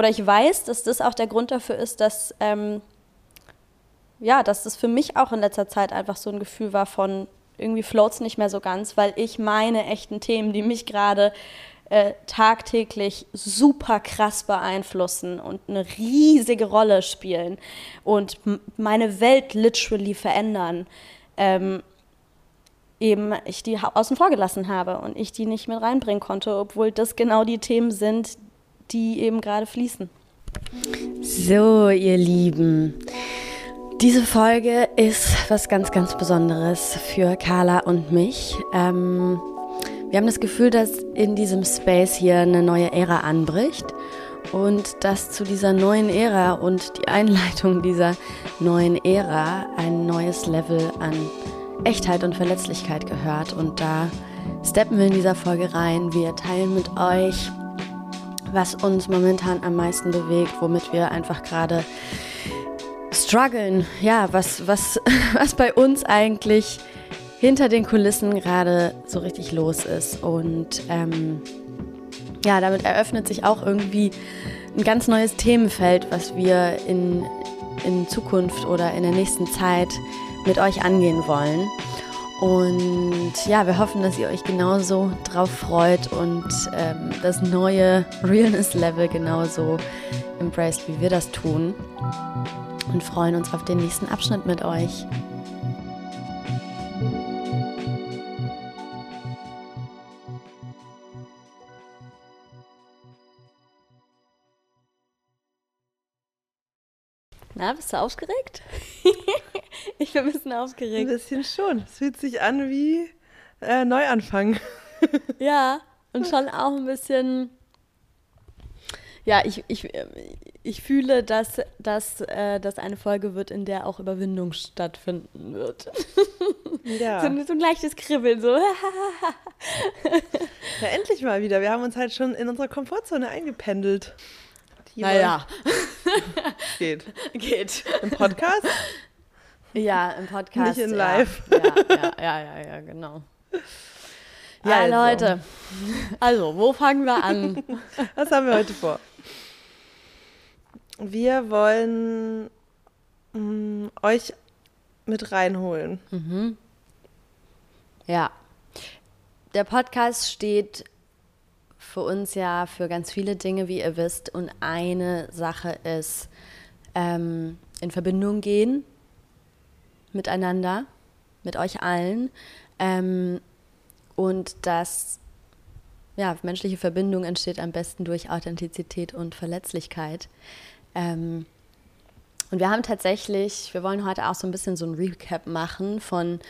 oder ich weiß, dass das auch der Grund dafür ist, dass, ähm, ja, dass das für mich auch in letzter Zeit einfach so ein Gefühl war von, irgendwie floats nicht mehr so ganz, weil ich meine echten Themen, die mich gerade äh, tagtäglich super krass beeinflussen und eine riesige Rolle spielen und meine Welt literally verändern, ähm, eben ich die außen vor gelassen habe und ich die nicht mit reinbringen konnte, obwohl das genau die Themen sind, die eben gerade fließen. So, ihr Lieben. Diese Folge ist was ganz, ganz Besonderes für Carla und mich. Ähm, wir haben das Gefühl, dass in diesem Space hier eine neue Ära anbricht und dass zu dieser neuen Ära und die Einleitung dieser neuen Ära ein neues Level an Echtheit und Verletzlichkeit gehört. Und da steppen wir in dieser Folge rein. Wir teilen mit euch, was uns momentan am meisten bewegt, womit wir einfach gerade strugglen. Ja, was, was, was bei uns eigentlich hinter den Kulissen gerade so richtig los ist. Und ähm, ja, damit eröffnet sich auch irgendwie ein ganz neues Themenfeld, was wir in, in Zukunft oder in der nächsten Zeit mit euch angehen wollen. Und ja, wir hoffen, dass ihr euch genauso drauf freut und ähm, das neue Realness-Level genauso embraced, wie wir das tun. Und freuen uns auf den nächsten Abschnitt mit euch. Na, bist du aufgeregt? ich bin ein bisschen aufgeregt. Ein bisschen schon. Es fühlt sich an wie äh, Neuanfang. ja, und schon auch ein bisschen. Ja, ich, ich, ich fühle, dass, dass, äh, dass eine Folge wird, in der auch Überwindung stattfinden wird. Ja. so, so ein leichtes Kribbeln, so. ja, endlich mal wieder. Wir haben uns halt schon in unserer Komfortzone eingependelt. Naja. Geht. Geht. Im Podcast? Ja, im Podcast. Nicht in live. Ja, ja, ja, ja, ja, genau. Ja, also. Leute. Also, wo fangen wir an? Was haben wir heute vor? Wir wollen mh, mm, euch mit reinholen. Mhm. Ja. Der Podcast steht für uns ja für ganz viele Dinge, wie ihr wisst. Und eine Sache ist ähm, in Verbindung gehen miteinander, mit euch allen. Ähm, und dass ja, menschliche Verbindung entsteht am besten durch Authentizität und Verletzlichkeit. Ähm, und wir haben tatsächlich, wir wollen heute auch so ein bisschen so ein Recap machen von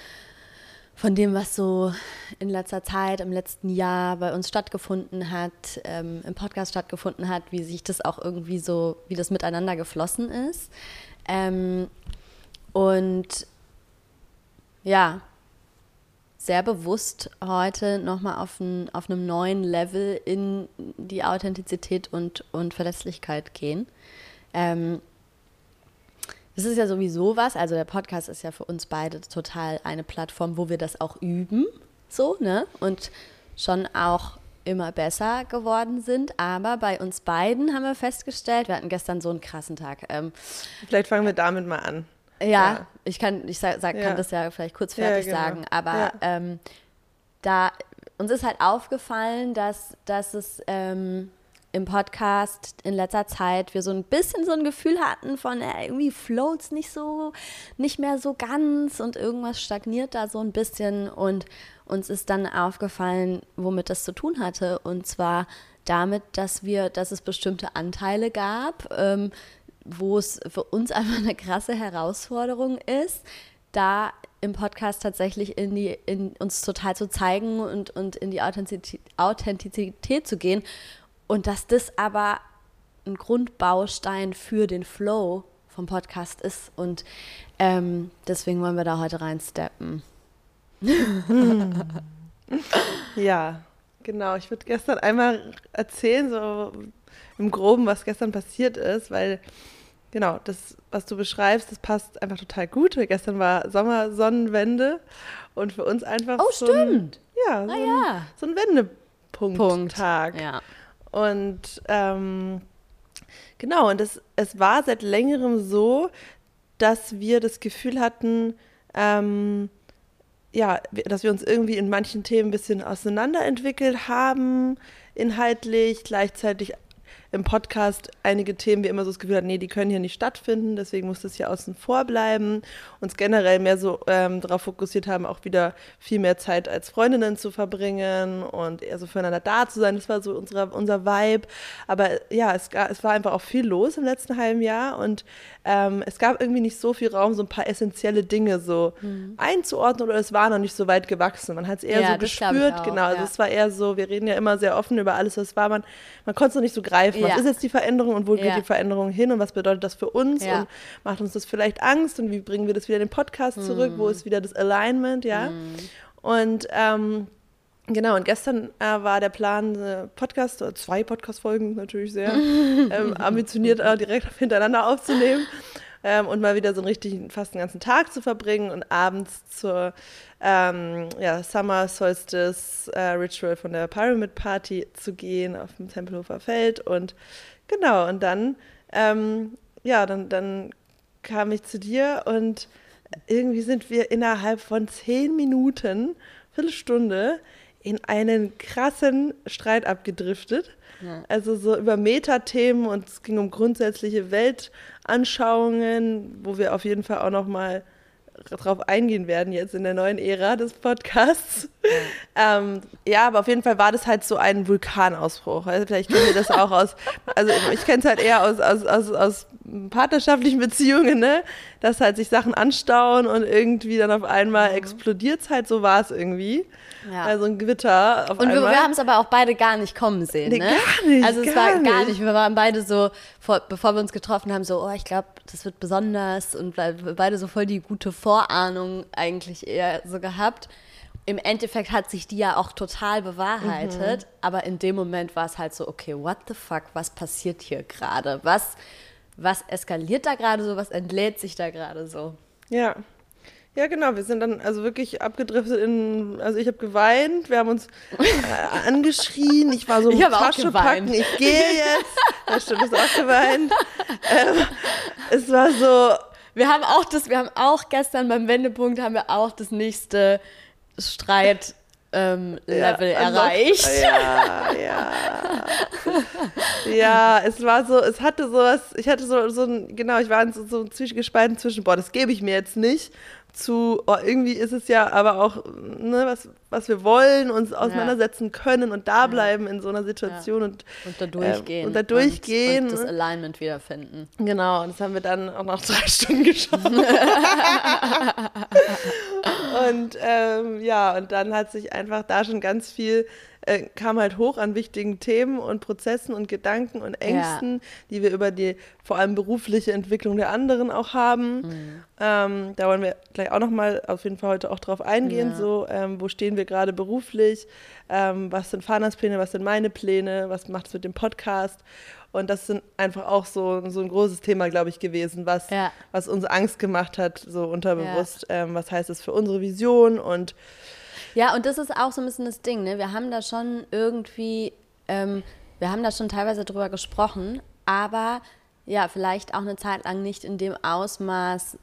von dem, was so in letzter Zeit, im letzten Jahr bei uns stattgefunden hat, ähm, im Podcast stattgefunden hat, wie sich das auch irgendwie so, wie das miteinander geflossen ist. Ähm, und ja, sehr bewusst heute nochmal auf, ein, auf einem neuen Level in die Authentizität und, und Verlässlichkeit gehen. Ähm, das ist ja sowieso was. Also der Podcast ist ja für uns beide total eine Plattform, wo wir das auch üben, so, ne? Und schon auch immer besser geworden sind. Aber bei uns beiden haben wir festgestellt, wir hatten gestern so einen krassen Tag. Ähm, vielleicht fangen wir damit mal an. Ja, ja. ich kann, ich sag, sag, kann das ja vielleicht kurz fertig ja, genau. sagen, aber ähm, da uns ist halt aufgefallen, dass, dass es ähm, im Podcast in letzter Zeit wir so ein bisschen so ein Gefühl hatten von äh, irgendwie floats nicht so, nicht mehr so ganz und irgendwas stagniert da so ein bisschen. Und uns ist dann aufgefallen, womit das zu tun hatte. Und zwar damit, dass wir, dass es bestimmte Anteile gab, ähm, wo es für uns einfach eine krasse Herausforderung ist, da im Podcast tatsächlich in die, in uns total zu zeigen und, und in die Authentizität, Authentizität zu gehen und dass das aber ein Grundbaustein für den Flow vom Podcast ist. Und ähm, deswegen wollen wir da heute reinsteppen. ja, genau. Ich würde gestern einmal erzählen, so im Groben, was gestern passiert ist, weil genau, das, was du beschreibst, das passt einfach total gut. Weil gestern war Sommersonnenwende und für uns einfach oh, so stimmt. Ein, ja, so, ja. Ein, so ein Wendepunkt-Tag. Ja. Und ähm, Genau, und das, es war seit längerem so, dass wir das Gefühl hatten, ähm, ja, dass wir uns irgendwie in manchen Themen ein bisschen auseinanderentwickelt haben, inhaltlich, gleichzeitig im Podcast einige Themen wir immer so das Gefühl hatten, nee, die können hier nicht stattfinden, deswegen muss das hier außen vor bleiben. Uns generell mehr so ähm, darauf fokussiert haben, auch wieder viel mehr Zeit als Freundinnen zu verbringen und eher so füreinander da zu sein. Das war so unsere, unser Vibe. Aber ja, es, es war einfach auch viel los im letzten halben Jahr und ähm, es gab irgendwie nicht so viel Raum, so ein paar essentielle Dinge so mhm. einzuordnen oder es war noch nicht so weit gewachsen. Man hat es eher ja, so gespürt, genau. Also ja. es war eher so, wir reden ja immer sehr offen über alles, was war. Man, man konnte es noch nicht so greifen. Was ist jetzt die Veränderung und wo geht die Veränderung hin und was bedeutet das für uns und macht uns das vielleicht Angst und wie bringen wir das wieder in den Podcast zurück? Mhm. Wo ist wieder das Alignment, ja? Mhm. Und ähm, Genau, und gestern äh, war der Plan, äh, Podcast, oder zwei Podcast-Folgen natürlich sehr ähm, ambitioniert äh, direkt hintereinander aufzunehmen ähm, und mal wieder so einen richtigen, fast einen ganzen Tag zu verbringen und abends zur ähm, ja, Summer Solstice äh, Ritual von der Pyramid Party zu gehen auf dem Tempelhofer Feld und genau, und dann, ähm, ja, dann, dann kam ich zu dir und irgendwie sind wir innerhalb von zehn Minuten, Viertelstunde, in einen krassen Streit abgedriftet. Ja. Also so über Metathemen und es ging um grundsätzliche Weltanschauungen, wo wir auf jeden Fall auch noch mal drauf eingehen werden jetzt in der neuen Ära des Podcasts. Ja. ähm, ja, aber auf jeden Fall war das halt so ein Vulkanausbruch. Also vielleicht kennt ihr das auch aus, also ich kenne es halt eher aus, aus, aus, aus partnerschaftlichen Beziehungen, ne? dass halt sich Sachen anstauen und irgendwie dann auf einmal mhm. explodiert es halt, so war es irgendwie. Ja. Also ein Gewitter auf und einmal. Und wir, wir haben es aber auch beide gar nicht kommen sehen, nee, ne? Gar nicht, Also es war gar nicht. Wir waren beide so, vor, bevor wir uns getroffen haben, so, oh, ich glaube, das wird besonders und beide so voll die gute Vorahnung eigentlich eher so gehabt. Im Endeffekt hat sich die ja auch total bewahrheitet, mhm. aber in dem Moment war es halt so, okay, what the fuck, was passiert hier gerade? Was, was eskaliert da gerade so? Was entlädt sich da gerade so? Ja, ja, genau. Wir sind dann also wirklich abgedriftet in. Also ich habe geweint, wir haben uns äh, angeschrien. Ich war so ich Tasche packen, ich gehe jetzt. Ja, stimmt, du hast auch geweint. Ähm, es war so. Wir haben auch das, wir haben auch gestern beim Wendepunkt haben wir auch das nächste Streit ähm, Level ja, erreicht. Ja, ja. ja, es war so, es hatte sowas, ich hatte so, so ein, genau, ich war in so, so zwischengespalten zwischen, boah, das gebe ich mir jetzt nicht zu, oh, irgendwie ist es ja aber auch, ne, was, was wir wollen, uns auseinandersetzen ja. können und da bleiben ja. in so einer Situation ja. und, und da durchgehen. Äh, und da durchgehen. Und, und, das Alignment wiederfinden. Genau, und das haben wir dann auch nach drei Stunden geschafft. und ähm, ja, und dann hat sich einfach da schon ganz viel äh, kam halt hoch an wichtigen Themen und Prozessen und Gedanken und Ängsten, ja. die wir über die vor allem berufliche Entwicklung der anderen auch haben. Mhm. Ähm, da wollen wir gleich auch nochmal auf jeden Fall heute auch drauf eingehen, ja. so ähm, wo stehen wir gerade beruflich, ähm, was sind Fanas Pläne, was sind meine Pläne, was macht es mit dem Podcast und das sind einfach auch so, so ein großes Thema, glaube ich, gewesen, was, ja. was uns Angst gemacht hat, so unterbewusst. Ja. Ähm, was heißt das für unsere Vision und ja, und das ist auch so ein bisschen das Ding, ne? Wir haben da schon irgendwie, ähm, wir haben da schon teilweise drüber gesprochen, aber ja, vielleicht auch eine Zeit lang nicht in dem Ausmaß,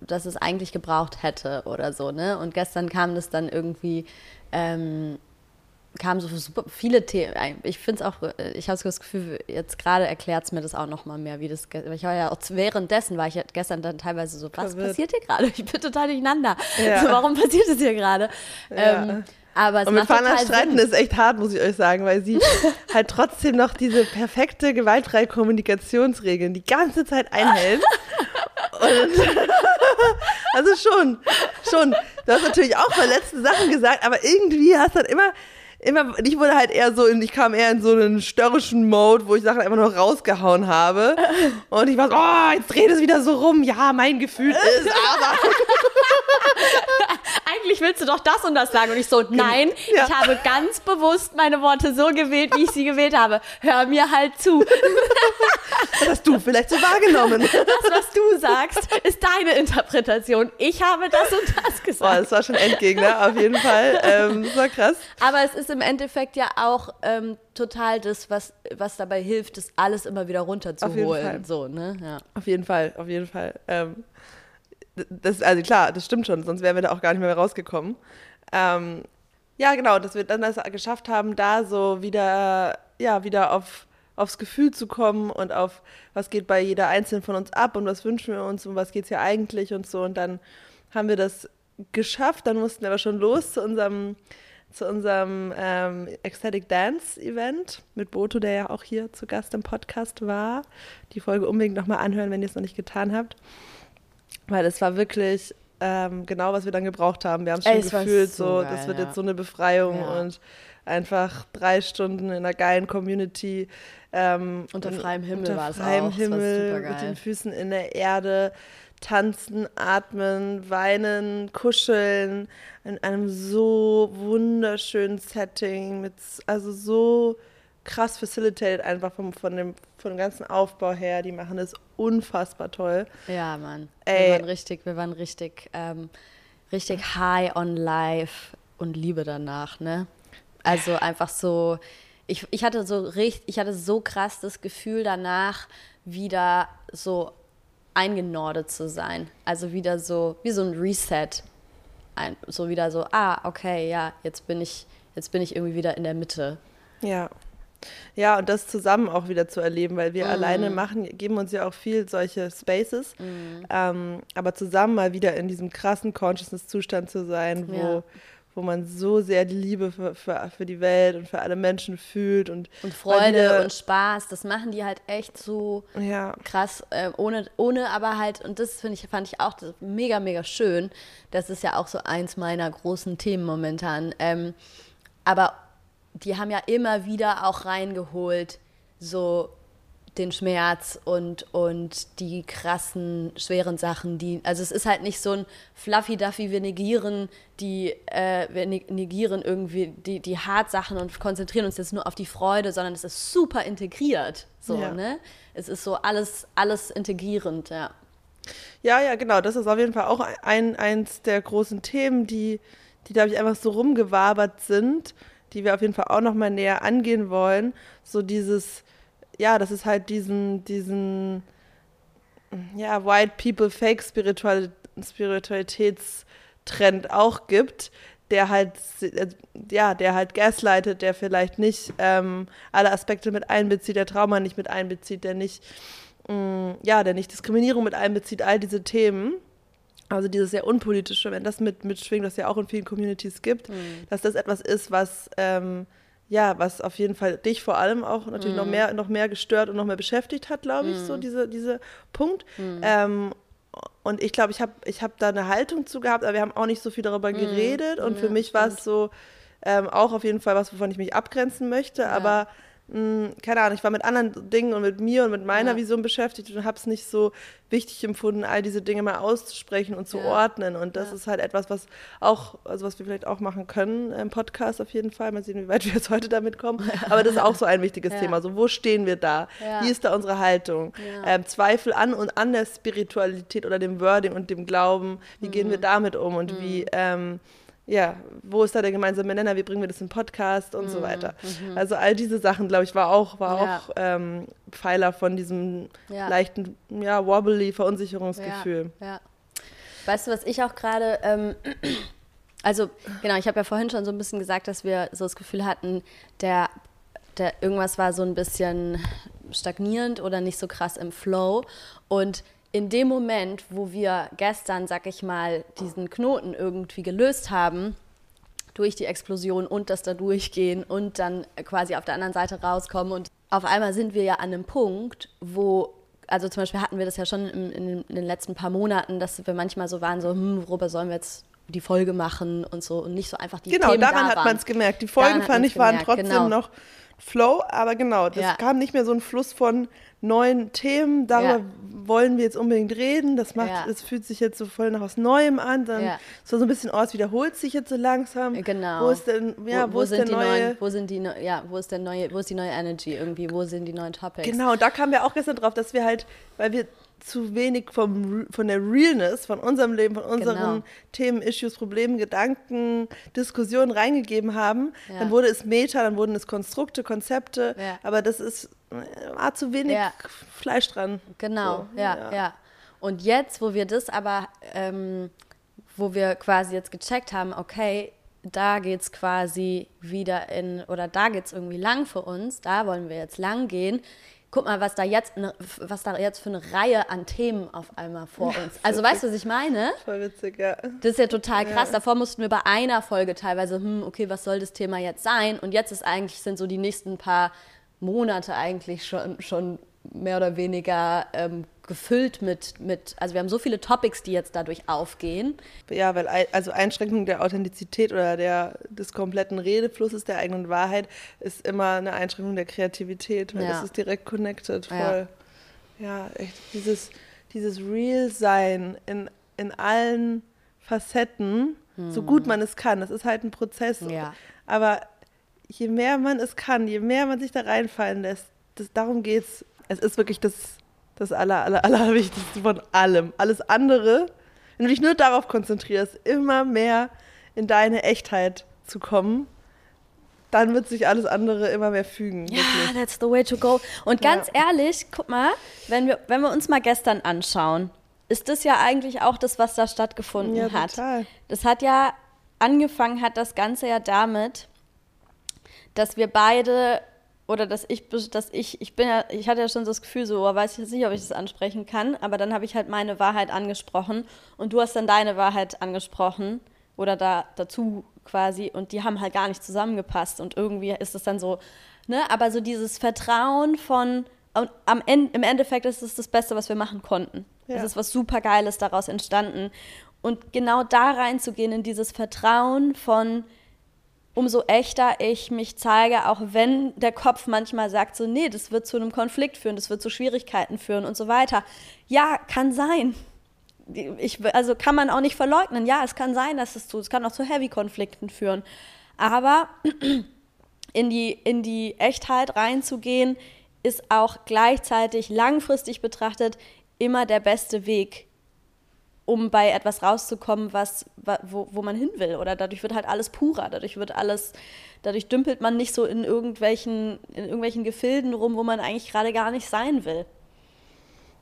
dass es eigentlich gebraucht hätte oder so, ne? Und gestern kam das dann irgendwie ähm, kamen so super viele Themen. Ich finde es auch, äh, ich habe das Gefühl, jetzt gerade erklärt es mir das auch noch mal mehr, wie das, ich war ja auch währenddessen, war ich gestern dann teilweise so, was Verwirrt. passiert hier gerade? Ich bin total durcheinander. Ja. So, warum passiert das hier gerade? Ja. Ähm, aber es und mit Fana streiten ist echt hart, muss ich euch sagen, weil sie halt trotzdem noch diese perfekte gewaltfreie Kommunikationsregeln die ganze Zeit einhält. und, also schon, schon. Du hast natürlich auch verletzte Sachen gesagt, aber irgendwie hast du dann immer immer, ich wurde halt eher so, in, ich kam eher in so einen störrischen Mode, wo ich Sachen einfach nur rausgehauen habe. Und ich war so, oh, jetzt dreht es wieder so rum. Ja, mein Gefühl ist aber. Eigentlich willst du doch das und das sagen. Und ich so, nein, ja. ich habe ganz bewusst meine Worte so gewählt, wie ich sie gewählt habe. Hör mir halt zu. Das hast du vielleicht so wahrgenommen. Das, was du sagst, ist deine Interpretation. Ich habe das und das gesagt. Boah, das war schon Endgegner, auf jeden Fall. Ähm, das war krass. Aber es ist im Endeffekt ja auch ähm, total das, was, was dabei hilft, das alles immer wieder runterzuholen. Auf jeden Fall. So, ne? ja. Auf jeden Fall, auf jeden Fall. Ähm, das, also klar, das stimmt schon, sonst wären wir da auch gar nicht mehr rausgekommen. Ähm, ja, genau, dass wir dann das geschafft haben, da so wieder, ja, wieder auf, aufs Gefühl zu kommen und auf, was geht bei jeder Einzelnen von uns ab und was wünschen wir uns und was geht es hier eigentlich und so. Und dann haben wir das geschafft, dann mussten wir aber schon los zu unserem, zu unserem ähm, Ecstatic Dance Event mit Boto, der ja auch hier zu Gast im Podcast war. Die Folge unbedingt nochmal anhören, wenn ihr es noch nicht getan habt. Weil es war wirklich ähm, genau, was wir dann gebraucht haben. Wir haben es schon gefühlt, so so, geil, das wird ja. jetzt so eine Befreiung Ja. und einfach drei Stunden in einer geilen Community. Ähm, Unter freiem Himmel unter war es freiem auch. Es war Himmel, mit den Füßen in der Erde, tanzen, atmen, weinen, kuscheln, in einem so wunderschönen Setting, mit, also so krass facilitated einfach vom, von, dem, von dem ganzen Aufbau her. Die machen das unfassbar toll. Ja, Mann. Ey. Wir waren richtig, wir waren richtig, ähm, richtig high on life und Liebe danach, ne? Also einfach so, ich, ich hatte so richtig, ich hatte so krass das Gefühl danach, wieder so eingenordet zu sein. Also wieder so, wie so ein Reset. Ein, so wieder so, ah, okay, ja, jetzt bin ich, jetzt bin ich irgendwie wieder in der Mitte. Ja. Ja, und das zusammen auch wieder zu erleben, weil wir Mhm. alleine machen, geben uns ja auch viel solche Spaces. Ähm, aber zusammen mal wieder in diesem krassen Consciousness-Zustand zu sein, wo, Ja. wo man so sehr die Liebe für, für, für die Welt und für alle Menschen fühlt und, Und Freude wieder- und Spaß, das machen die halt echt so ja, krass, äh, ohne, ohne aber halt, und das finde ich, fand ich auch mega, mega schön. Das ist ja auch so eins meiner großen Themen momentan. Ähm, aber die haben ja immer wieder auch reingeholt, so den Schmerz und, und die krassen, schweren Sachen, die, also es ist halt nicht so ein Fluffy-Duffy, wir negieren die, äh, wir ne- negieren irgendwie die, die Hartsachen und konzentrieren uns jetzt nur auf die Freude, sondern es ist super integriert, so, Ja. ne? Es ist so alles, alles integrierend, ja. Ja, ja, genau. Das ist auf jeden Fall auch ein, eins der großen Themen, die, die glaube ich, einfach so rumgewabert sind, die wir auf jeden Fall auch nochmal näher angehen wollen. So dieses, ja, das ist halt diesen, diesen, ja, White People Fake Spiritual, Spiritualitätstrend auch gibt, der halt, äh, ja, der halt gaslightet, der vielleicht nicht ähm, alle Aspekte mit einbezieht, der Trauma nicht mit einbezieht, der nicht mh, ja, der nicht Diskriminierung mit einbezieht, all diese Themen. Also dieses sehr unpolitische, wenn das mit, mitschwingt, was ja auch in vielen Communities gibt, dass das etwas ist, was ähm, ja, was auf jeden Fall dich vor allem auch natürlich noch mehr, noch mehr gestört und noch mehr beschäftigt hat, glaube ich, so diese, diese Punkt. Ähm, und ich glaube, ich habe ich hab da eine Haltung zu gehabt, aber wir haben auch nicht so viel darüber geredet. Und für mich war es so ähm, auch auf jeden Fall was, wovon ich mich abgrenzen möchte. Aber mh, keine Ahnung, ich war mit anderen Dingen und mit mir und mit meiner Ja. Vision beschäftigt und habe es nicht so wichtig empfunden, all diese Dinge mal auszusprechen und zu Ja. ordnen. Und das Ja. ist halt etwas, was auch, also was wir vielleicht auch machen können im Podcast auf jeden Fall. Mal sehen, wie weit wir jetzt heute damit kommen. Aber das ist auch so ein wichtiges. Thema. So, wo stehen wir da? Wie ist da unsere Haltung? Ähm, Zweifel an und an der Spiritualität oder dem Wording und dem Glauben. Wie gehen Mhm. wir damit um und wie, ähm, ja, wo ist da der gemeinsame Nenner? Wie bringen wir das in Podcast und so weiter? Also all diese Sachen, glaube ich, war auch, war Mhm. Ja. auch ähm, Pfeiler von diesem Ja. leichten, ja, wobbly Verunsicherungsgefühl. Ja. Weißt du, was ich auch gerade, ähm, also genau, ich habe ja vorhin schon so ein bisschen gesagt, dass wir so das Gefühl hatten, der, der irgendwas war so ein bisschen stagnierend oder nicht so krass im Flow. Und in dem Moment, wo wir gestern, sag ich mal, diesen Knoten irgendwie gelöst haben, durch die Explosion und das da durchgehen und dann quasi auf der anderen Seite rauskommen. Und auf einmal sind wir ja an einem Punkt, wo, also zum Beispiel hatten wir das ja schon in, in, den letzten paar Monaten, dass wir manchmal so waren, so, hm, worüber sollen wir jetzt die Folge machen und so und nicht so einfach die genau, Themen daran da hat man es gemerkt. Die Folgen, Daran fand ich, waren gemerkt, trotzdem genau. noch Flow, aber genau, das Ja. kam nicht mehr so ein Fluss von neuen Themen. Darüber Ja. wollen wir jetzt unbedingt reden. Das macht, Ja. es fühlt sich jetzt so voll nach was Neuem an. Dann Ja. so so ein bisschen, oh, es wiederholt sich jetzt so langsam. Genau. Wo ist denn, ja, wo, ist sind der die neue? neuen, wo sind die ja, wo ist der neue, wo ist die neue Energy irgendwie, wo sind die neuen Topics? Genau, und da kamen wir auch gestern drauf, dass wir halt, weil wir zu wenig vom, von der Realness, von unserem Leben, von unseren Genau. Themen, Issues, Problemen, Gedanken, Diskussionen reingegeben haben. Ja. Dann wurde es Meta, dann wurden es Konstrukte, Konzepte, Ja. aber das ist äh, war zu wenig Ja. Fleisch dran. Genau, So, ja, ja, Und jetzt, wo wir das aber, ähm, wo wir quasi jetzt gecheckt haben, okay, da geht es quasi wieder in, oder da geht es irgendwie lang für uns, da wollen wir jetzt lang gehen. Guck mal, was da jetzt, ne, was da jetzt für eine Reihe an Themen auf einmal vor uns. Also weißt du, was ich meine? Voll witzig, ja. Das ist ja total krass. Davor mussten wir bei einer Folge teilweise, hm, okay, was soll das Thema jetzt sein? Und jetzt ist eigentlich, sind so die nächsten paar Monate eigentlich schon, schon mehr oder weniger ähm, gefüllt mit, mit, also wir haben so viele Topics, die jetzt dadurch aufgehen. Ja, weil ei- also Einschränkung der Authentizität oder der, des kompletten Redeflusses der eigenen Wahrheit ist immer eine Einschränkung der Kreativität, weil Ja. das ist direkt connected, Ja. voll. Ja, echt, dieses, dieses Real-Sein in, in allen Facetten, so gut man es kann, das ist halt ein Prozess. Hm. Ja. Aber je mehr man es kann, je mehr man sich da reinfallen lässt, das, darum geht's. Es ist wirklich das, das aller, aller, allerwichtigste von allem. Alles andere, wenn du dich nur darauf konzentrierst, immer mehr in deine Echtheit zu kommen, dann wird sich alles andere immer mehr fügen. Ja, wirklich. that's the way to go. Und Ja. ganz ehrlich, guck mal, wenn wir, wenn wir uns mal gestern anschauen, ist das ja eigentlich auch das, was da stattgefunden Ja, hat. total. Das hat ja angefangen, hat das Ganze ja damit, dass wir beide oder dass ich, dass ich, ich bin ja, ich hatte ja schon so das Gefühl, so, oh, weiß ich jetzt nicht, ob ich das ansprechen kann, aber dann habe ich halt meine Wahrheit angesprochen und du hast dann deine Wahrheit angesprochen oder da dazu quasi und die haben halt gar nicht zusammengepasst und irgendwie ist es dann so, ne, aber so dieses Vertrauen von, und am Ende, im Endeffekt ist es das Beste, was wir machen konnten. Ja. Es ist was super Geiles daraus entstanden und genau da reinzugehen in dieses Vertrauen von, umso echter ich mich zeige, auch wenn der Kopf manchmal sagt, so, nee, das wird zu einem Konflikt führen, das wird zu Schwierigkeiten führen und so weiter. Ja, kann sein. Ich, also kann man auch nicht verleugnen. Ja, es kann sein, dass es zu, es kann auch zu Heavy-Konflikten führen. Aber in die, in die Echtheit reinzugehen, ist auch gleichzeitig langfristig betrachtet immer der beste Weg, um bei etwas rauszukommen, was, wa- wo, wo man hin will. Oder dadurch wird halt alles purer, dadurch wird alles, dadurch dümpelt man nicht so in irgendwelchen, in irgendwelchen Gefilden rum, wo man eigentlich gerade gar nicht sein will.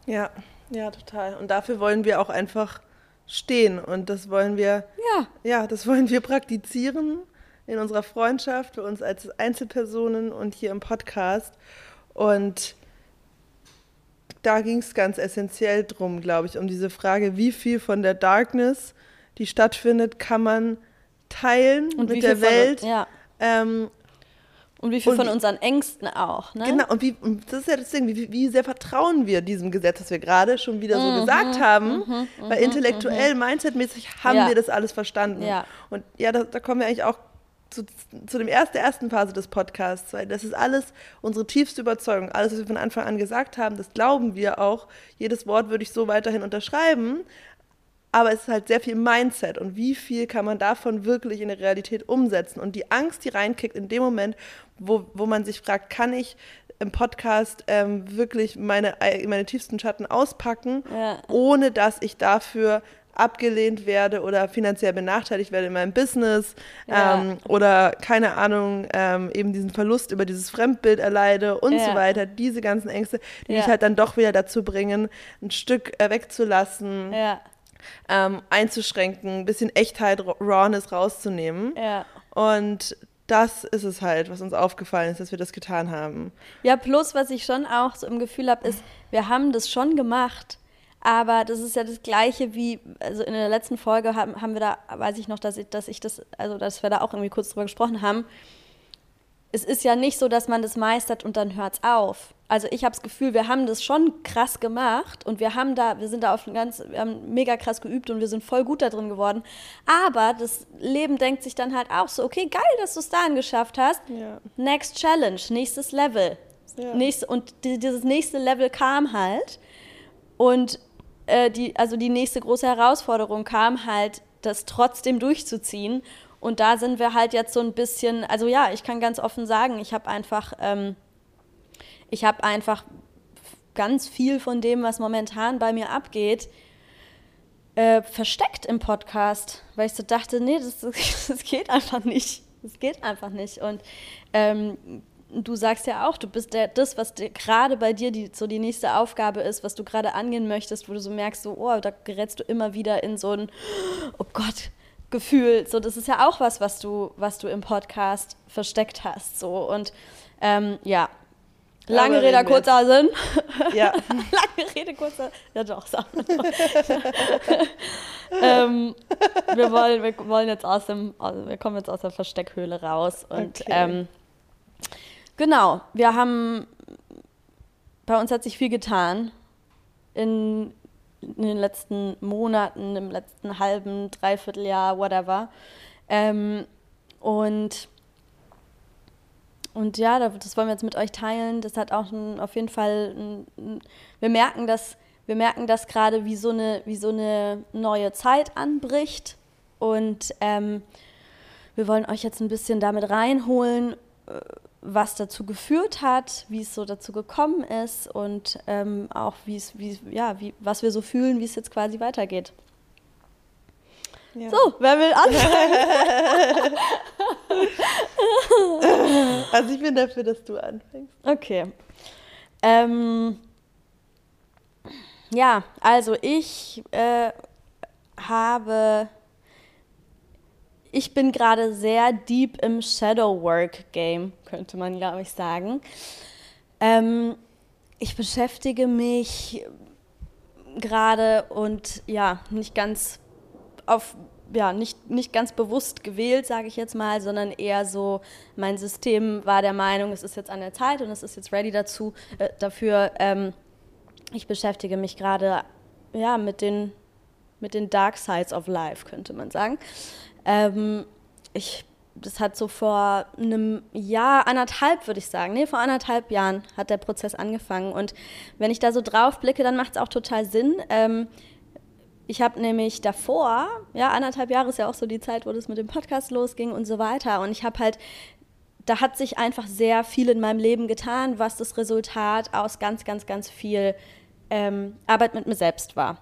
Ja, ja, total. Und dafür wollen wir auch einfach stehen. Und das wollen wir, Ja. ja, das wollen wir praktizieren in unserer Freundschaft, für uns als Einzelpersonen und hier im Podcast. Und da ging es ganz essentiell drum, glaube ich, um diese Frage, wie viel von der Darkness, die stattfindet, kann man teilen Und mit der von- Welt. ja. Ähm, Und wie viel Und von unseren Ängsten auch, ne? Genau, und, wie, und das ist ja das Ding, wie, wie sehr vertrauen wir diesem Gesetz, das wir gerade schon wieder Mhm, so gesagt haben, weil intellektuell, mindsetmäßig haben Ja. wir das alles verstanden. Ja. Und ja, da, da kommen wir eigentlich auch zu, zu dem ersten, der ersten Phase des Podcasts, weil das ist alles unsere tiefste Überzeugung, alles, was wir von Anfang an gesagt haben, das glauben wir auch. Jedes Wort würde ich so weiterhin unterschreiben, aber es ist halt sehr viel Mindset und wie viel kann man davon wirklich in der Realität umsetzen. Und die Angst, die reinkickt in dem Moment, wo, wo man sich fragt, kann ich im Podcast ähm, wirklich meine, meine tiefsten Schatten auspacken, Ja. ohne dass ich dafür abgelehnt werde oder finanziell benachteiligt werde in meinem Business Ja. ähm, oder keine Ahnung, ähm, eben diesen Verlust über dieses Fremdbild erleide und Ja. so weiter. Diese ganzen Ängste, die Ja. mich halt dann doch wieder dazu bringen, ein Stück äh, wegzulassen, ähm, einzuschränken, ein bisschen Echtheit, Ra- Rawness rauszunehmen. Und das ist es halt, was uns aufgefallen ist, dass wir das getan haben. Ja, plus, was ich schon auch so im Gefühl habe, ist, wir haben das schon gemacht, aber das ist ja das Gleiche wie, also in der letzten Folge haben, haben wir da, weiß ich noch, dass ich, dass ich das, also dass wir da auch irgendwie kurz drüber gesprochen haben. Es ist ja nicht so, dass man das meistert und dann hört es auf. also ich habe das Gefühl, wir haben das schon krass gemacht und wir haben da, wir sind da auf ganz, wir haben mega krass geübt und wir sind voll gut da drin geworden. Aber das Leben denkt sich dann halt auch so, okay, geil, dass du es dahin geschafft hast. Ja. Next Challenge, nächstes Level. Ja. Nächste, und die, dieses nächste Level kam halt. Und äh, die, also die nächste große Herausforderung kam halt, das trotzdem durchzuziehen. Und da sind wir halt jetzt so ein bisschen, also ja, ich kann ganz offen sagen, ich habe einfach, ähm, ich habe einfach ganz viel von dem, was momentan bei mir abgeht, äh, versteckt im Podcast, weil ich so dachte, nee, das, das geht einfach nicht. Das geht einfach nicht. Und ähm, du sagst ja auch, du bist der, das, was gerade bei dir die, so die nächste Aufgabe ist, was du gerade angehen möchtest, wo du so merkst, so, oh, da gerätst du immer wieder in so ein, oh Gott, Gefühl. So, das ist ja auch was, was du, was du im Podcast versteckt hast. So und ähm, ja. Lange Rede, kurzer Sinn. Ja. Lange Rede, kurzer. Ja, doch, sag ähm, wir, wollen, wir wollen jetzt aus dem, also wir kommen jetzt aus der Versteckhöhle raus. Und okay. ähm, genau, wir haben, bei uns hat sich viel getan in in den letzten Monaten, im letzten halben, dreiviertel Jahr, whatever. Ähm, und, und ja, das wollen wir jetzt mit euch teilen. Das hat auch ein, auf jeden Fall, ein, wir merken, dass wir merken das gerade, wie so eine, wie so eine neue Zeit anbricht. Und ähm, wir wollen euch jetzt ein bisschen damit reinholen, äh, was dazu geführt hat, wie es so dazu gekommen ist und ähm, auch wie es, wie, ja, wie, was wir so fühlen, wie es jetzt quasi weitergeht. Ja. So, wer will anfangen? also ich bin dafür, dass du anfängst. Okay. Ähm, ja, also ich äh, habe ich bin gerade sehr deep im Shadow Work Game, könnte man, glaube ich, sagen. Ähm, ich beschäftige mich gerade und ja, nicht ganz auf ja, nicht, nicht ganz bewusst gewählt, sage ich jetzt mal, sondern eher so, mein System war der Meinung, es ist jetzt an der Zeit und es ist jetzt ready dazu, äh, dafür. Ähm, ich beschäftige mich gerade ja, mit, den, mit den Dark Sides of Life, könnte man sagen. Ähm, ich, das hat so vor einem Jahr, anderthalb würde ich sagen, nee, vor anderthalb Jahren hat der Prozess angefangen. Und wenn ich da so drauf blicke, dann macht es auch total Sinn. Ähm, ich habe nämlich davor, ja, anderthalb Jahre ist ja auch so die Zeit, wo das mit dem Podcast losging und so weiter. Und ich habe halt, da hat sich einfach sehr viel in meinem Leben getan, was das Resultat aus ganz, ganz, ganz viel ähm, Arbeit mit mir selbst war.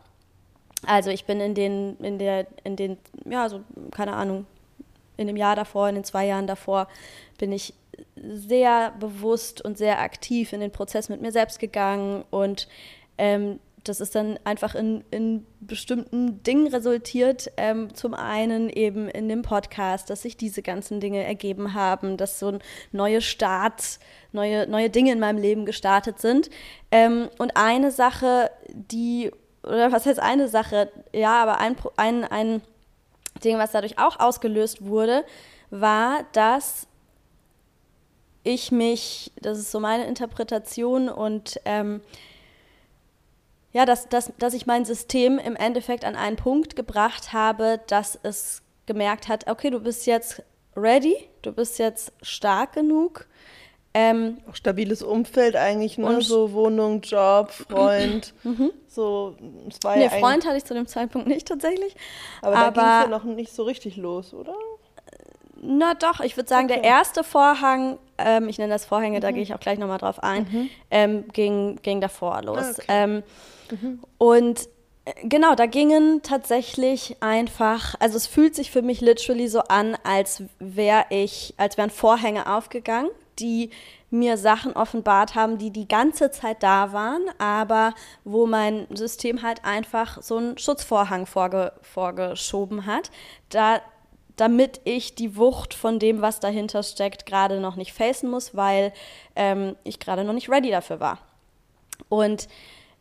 Also ich bin in den, in der, in den, ja, so, keine Ahnung, in dem Jahr davor, in den zwei Jahren davor, bin ich sehr bewusst und sehr aktiv in den Prozess mit mir selbst gegangen und ähm, das ist dann einfach in, in bestimmten Dingen resultiert. Ähm, zum einen eben in dem Podcast, dass sich diese ganzen Dinge ergeben haben, dass so neue Starts, neue, neue Dinge in meinem Leben gestartet sind. Ähm, und eine Sache, die oder was heißt eine Sache? Ja, aber ein, ein, ein Ding, was dadurch auch ausgelöst wurde, war, dass ich mich, das ist so meine Interpretation und ähm, ja, dass, dass, dass ich mein System im Endeffekt an einen Punkt gebracht habe, dass es gemerkt hat, okay, du bist jetzt ready, du bist jetzt stark genug, ähm, Auch stabiles Umfeld eigentlich, ne? so Wohnung, Job, Freund. mhm. So, es war nee, ja Freund hatte ich zu dem Zeitpunkt nicht tatsächlich. Aber, aber da ging es ja noch nicht so richtig los, oder? Na doch, ich würde sagen, okay. der erste Vorhang, ähm, ich nenne das Vorhänge, mhm. da gehe ich auch gleich nochmal drauf ein, mhm. ähm, ging, ging davor los. Ah, okay. Ähm, mhm. Und äh, genau, da gingen tatsächlich einfach, also es fühlt sich für mich literally so an, als wäre ich, als wären Vorhänge aufgegangen die mir Sachen offenbart haben, die die ganze Zeit da waren, aber wo mein System halt einfach so einen Schutzvorhang vorge vorgeschoben hat, da, damit ich die Wucht von dem, was dahinter steckt, gerade noch nicht facen muss, weil ähm, ich gerade noch nicht ready dafür war. Und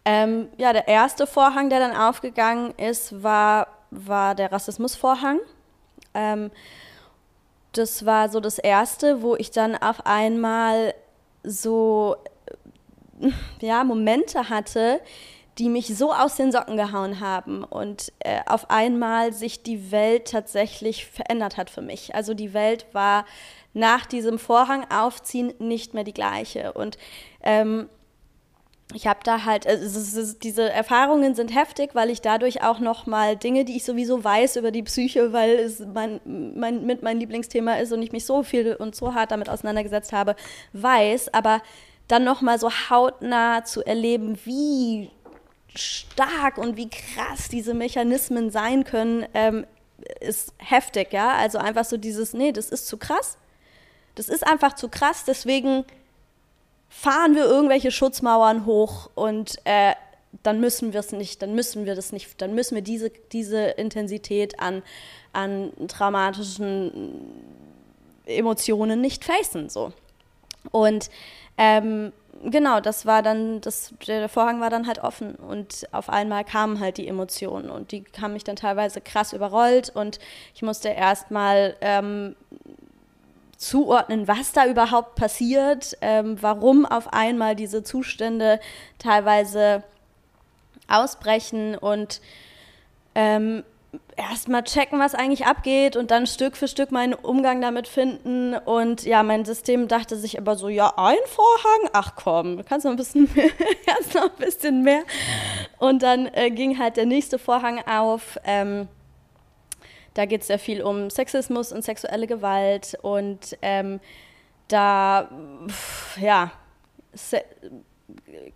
ähm, ja, der erste Vorhang, der dann aufgegangen ist, war, war der Rassismusvorhang. Ähm, das war so das Erste, wo ich dann auf einmal so ja, Momente hatte, die mich so aus den Socken gehauen haben und äh, auf einmal sich die Welt tatsächlich verändert hat für mich. Also die Welt war nach diesem Vorhang aufziehen nicht mehr die gleiche. Und ähm, ich habe da halt, also ist, diese Erfahrungen sind heftig, weil ich dadurch auch noch mal Dinge, die ich sowieso weiß über die Psyche, weil es mein, mein, mit mein Lieblingsthema ist und ich mich so viel und so hart damit auseinandergesetzt habe, weiß. Aber dann noch mal so hautnah zu erleben, wie stark und wie krass diese Mechanismen sein können, ähm, ist heftig, ja. Also einfach so dieses, nee, das ist zu krass. Das ist einfach zu krass, deswegen fahren wir irgendwelche Schutzmauern hoch und äh, dann müssen wir es nicht, dann müssen wir das nicht, dann müssen wir diese, diese Intensität an, an traumatischen Emotionen nicht facen. So. Und ähm, genau, das war dann, das, der Vorhang war dann halt offen und auf einmal kamen halt die Emotionen und die haben mich dann teilweise krass überrollt und ich musste erstmal ähm, zuordnen, was da überhaupt passiert, ähm, warum auf einmal diese Zustände teilweise ausbrechen und ähm, erstmal checken, was eigentlich abgeht und dann Stück für Stück meinen Umgang damit finden. Und ja, mein System dachte sich aber so, ja, ein Vorhang, ach komm, du kannst noch ein bisschen mehr, kannst noch ein bisschen mehr. Und dann äh, ging halt der nächste Vorhang auf. Ähm, da geht es sehr viel um Sexismus und sexuelle Gewalt und ähm, da, ja,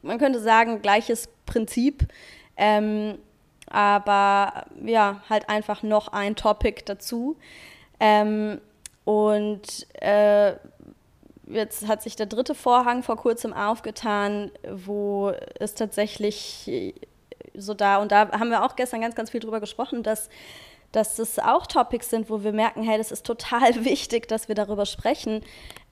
man könnte sagen, gleiches Prinzip, ähm, aber ja, halt einfach noch ein Topic dazu. Ähm, und äh, jetzt hat sich der dritte Vorhang vor kurzem aufgetan, wo es tatsächlich so da, und da haben wir auch gestern ganz, ganz viel drüber gesprochen, dass dass das auch Topics sind, wo wir merken, hey, das ist total wichtig, dass wir darüber sprechen.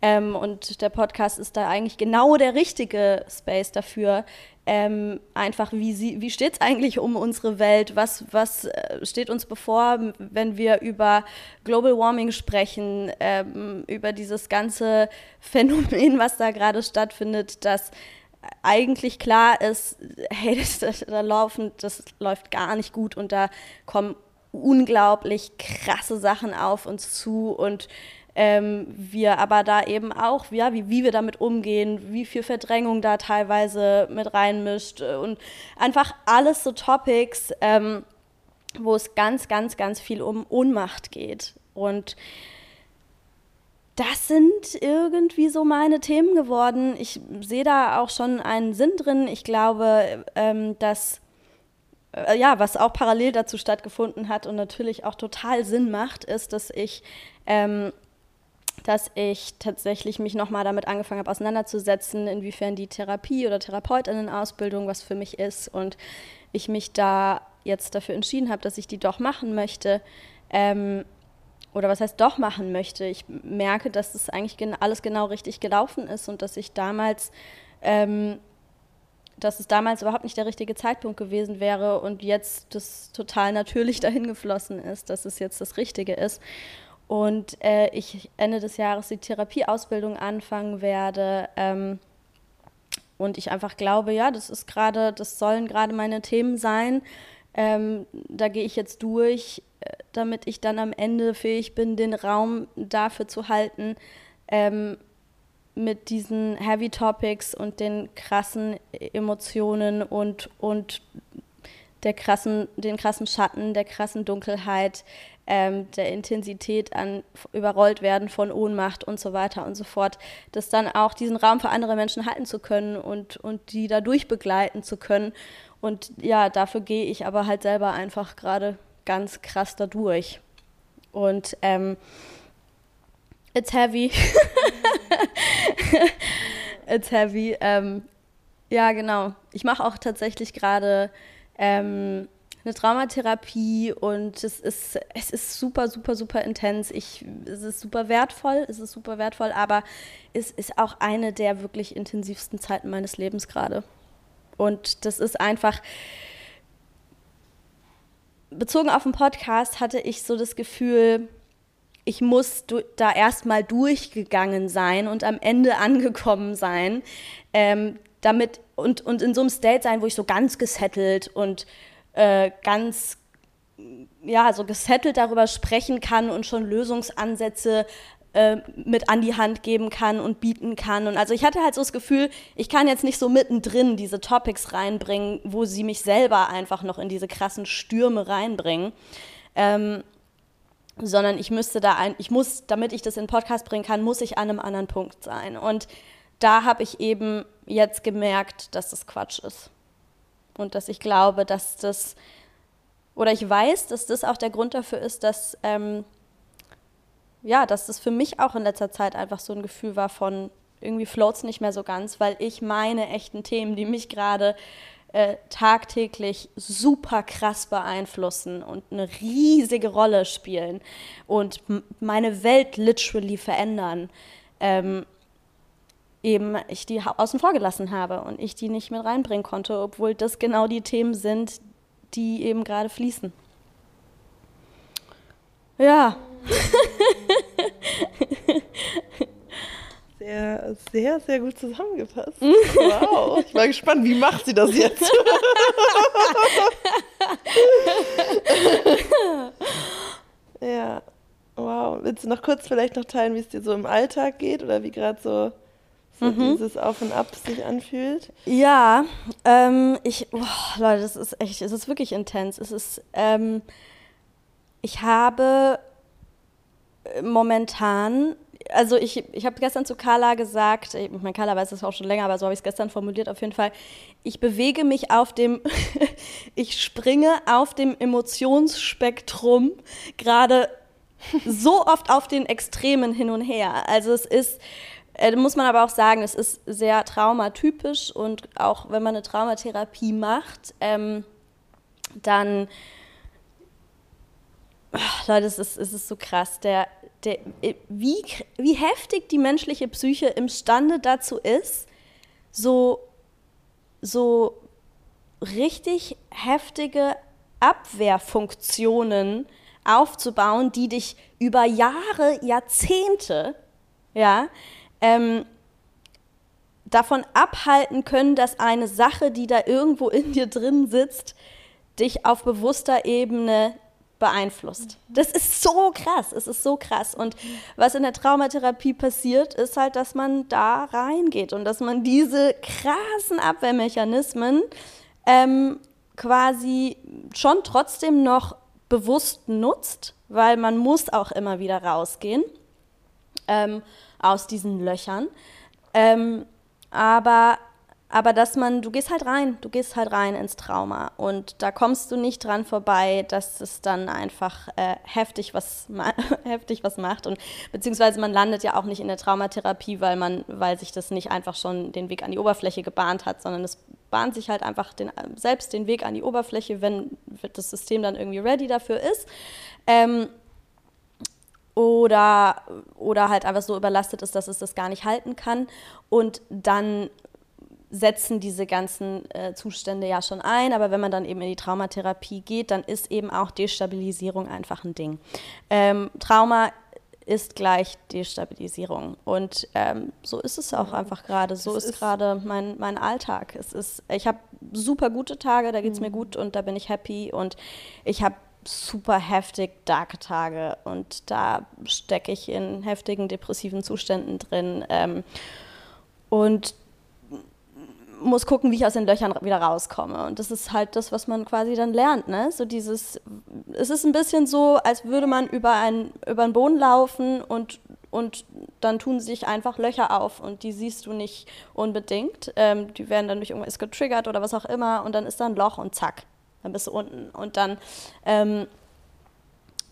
Ähm, und der Podcast ist da eigentlich genau der richtige Space dafür. Ähm, einfach, wie, wie steht es eigentlich um unsere Welt? Was, was äh, steht uns bevor, wenn wir über Global Warming sprechen, ähm, über dieses ganze Phänomen, was da gerade stattfindet, dass eigentlich klar ist, hey, das, da laufen, das läuft gar nicht gut und da kommen unglaublich krasse Sachen auf uns zu und ähm, wir aber da eben auch, ja, wie, wie wir damit umgehen, wie viel Verdrängung da teilweise mit reinmischt und einfach alles so Topics, ähm, wo es ganz, ganz, ganz viel um Ohnmacht geht. Und das sind irgendwie so meine Themen geworden. Ich sehe da auch schon einen Sinn drin. Ich glaube, ähm, dass äh, ja, was auch parallel dazu stattgefunden hat und natürlich auch total Sinn macht, ist, dass ich, ähm, dass ich tatsächlich mich nochmal damit angefangen habe, auseinanderzusetzen, inwiefern die Therapie oder Therapeutinnen-Ausbildung was für mich ist und ich mich da jetzt dafür entschieden habe, dass ich die doch machen möchte. Ähm, oder was heißt doch machen möchte. Ich merke, dass es eigentlich alles genau richtig gelaufen ist und dass ich damals ähm, dass es damals überhaupt nicht der richtige Zeitpunkt gewesen wäre und jetzt das total natürlich dahin geflossen ist, dass es jetzt das Richtige ist. Und äh, ich Ende des Jahres die Therapieausbildung anfangen werde. Ähm, und ich einfach glaube, ja, das ist gerade, das sollen gerade meine Themen sein. Ähm, da gehe ich jetzt durch, äh, damit ich dann am Ende fähig bin, den Raum dafür zu halten, ähm, mit diesen Heavy Topics und den krassen Emotionen und, und der krassen, den krassen Schatten, der krassen Dunkelheit, ähm, der Intensität an überrollt werden von Ohnmacht und so weiter und so fort, das dann auch diesen Raum für andere Menschen halten zu können und, und die dadurch begleiten zu können. Und ja, dafür gehe ich aber halt selber einfach gerade ganz krass dadurch. Und ähm, it's heavy. it's heavy. Ähm, ja, genau. Ich mache auch tatsächlich gerade ähm, eine Traumatherapie und es ist, es ist super, super, super intens. Es ist super wertvoll, es ist super wertvoll, aber es ist auch eine der wirklich intensivsten Zeiten meines Lebens gerade. Und das ist einfach, bezogen auf den Podcast hatte ich so das Gefühl, ich muss da erstmal durchgegangen sein und am Ende angekommen sein, ähm, damit und, und in so einem State sein, wo ich so ganz gesettelt und äh, ganz ja, so gesettelt darüber sprechen kann und schon Lösungsansätze äh, mit an die Hand geben kann und bieten kann. Und also ich hatte halt so das Gefühl, ich kann jetzt nicht so mittendrin diese Topics reinbringen, wo sie mich selber einfach noch in diese krassen Stürme reinbringen. Ähm, sondern ich müsste da ein, ich muss, damit ich das in den Podcast bringen kann, muss ich an einem anderen Punkt sein. Und da habe ich eben jetzt gemerkt, dass das Quatsch ist. Und dass ich glaube, dass das oder ich weiß, dass das auch der Grund dafür ist, dass, ähm, ja, dass das für mich auch in letzter Zeit einfach so ein Gefühl war von, irgendwie floats nicht mehr so ganz, weil ich meine echten Themen, die mich gerade äh, tagtäglich super krass beeinflussen und eine riesige Rolle spielen und meine Welt literally verändern, ähm, eben ich die außen vor gelassen habe und ich die nicht mit reinbringen konnte, obwohl das genau die Themen sind, die eben gerade fließen. Ja. Sehr, sehr, sehr gut zusammengefasst. Wow. Ich war gespannt, wie macht sie das jetzt? ja. Wow. Willst du noch kurz vielleicht noch teilen, wie es dir so im Alltag geht oder wie gerade so so mhm. dieses Auf und Ab sich anfühlt? Ja, ähm, ich, oh, Leute, das ist echt, es ist wirklich intens. Es ist, ähm, ich habe momentan, also ich, ich habe gestern zu Carla gesagt, ich meine, Carla weiß das auch schon länger, aber so habe ich es gestern formuliert auf jeden Fall, ich bewege mich auf dem, ich springe auf dem Emotionsspektrum gerade so oft auf den Extremen hin und her. Also es ist, äh, muss man aber auch sagen, es ist sehr traumatypisch und auch wenn man eine Traumatherapie macht, ähm, dann, ach, Leute, es ist, es ist so krass, der, der, äh, wie, wie heftig die menschliche Psyche imstande dazu ist, so, so richtig heftige Abwehrfunktionen aufzubauen, die dich über Jahre, Jahrzehnte, ja, ähm, davon abhalten können, dass eine Sache, die da irgendwo in dir drin sitzt, dich auf bewusster Ebene beeinflusst. Das ist so krass, es ist so krass. Und was in der Traumatherapie passiert, ist halt, dass man da reingeht und dass man diese krassen Abwehrmechanismen ähm, quasi schon trotzdem noch bewusst nutzt, weil man muss auch immer wieder rausgehen. Ähm, aus diesen Löchern. Ähm, aber, aber dass man, du gehst halt rein, du gehst halt rein ins Trauma und da kommst du nicht dran vorbei, dass es dann einfach äh, heftig, was heftig was macht und beziehungsweise man landet ja auch nicht in der Traumatherapie, weil man, weil sich das nicht einfach schon den Weg an die Oberfläche gebahnt hat, sondern es bahnt sich halt einfach den, selbst den Weg an die Oberfläche, wenn das System dann irgendwie ready dafür ist. Ähm, oder, oder halt einfach so überlastet ist, dass es das gar nicht halten kann. Und dann setzen diese ganzen äh, Zustände ja schon ein, aber wenn man dann eben in die Traumatherapie geht, dann ist eben auch Destabilisierung einfach ein Ding. Ähm, Trauma ist gleich Destabilisierung. Und ähm, so ist es auch einfach gerade. So ist, ist gerade mein, mein Alltag. Es ist, ich habe super gute Tage, da geht es mhm. mir gut und da bin ich happy. Und ich habe super heftig darke Tage und da stecke ich in heftigen depressiven Zuständen drin ähm, und muss gucken, wie ich aus den Löchern wieder rauskomme. Und das ist halt das, was man quasi dann lernt. Ne? So dieses, es ist ein bisschen so, als würde man über, ein, über einen Boden laufen und, und dann tun sich einfach Löcher auf und die siehst du nicht unbedingt. Ähm, die werden dann durch irgendwas getriggert oder was auch immer und dann ist da ein Loch und zack, dann bist du unten. Und dann, ähm,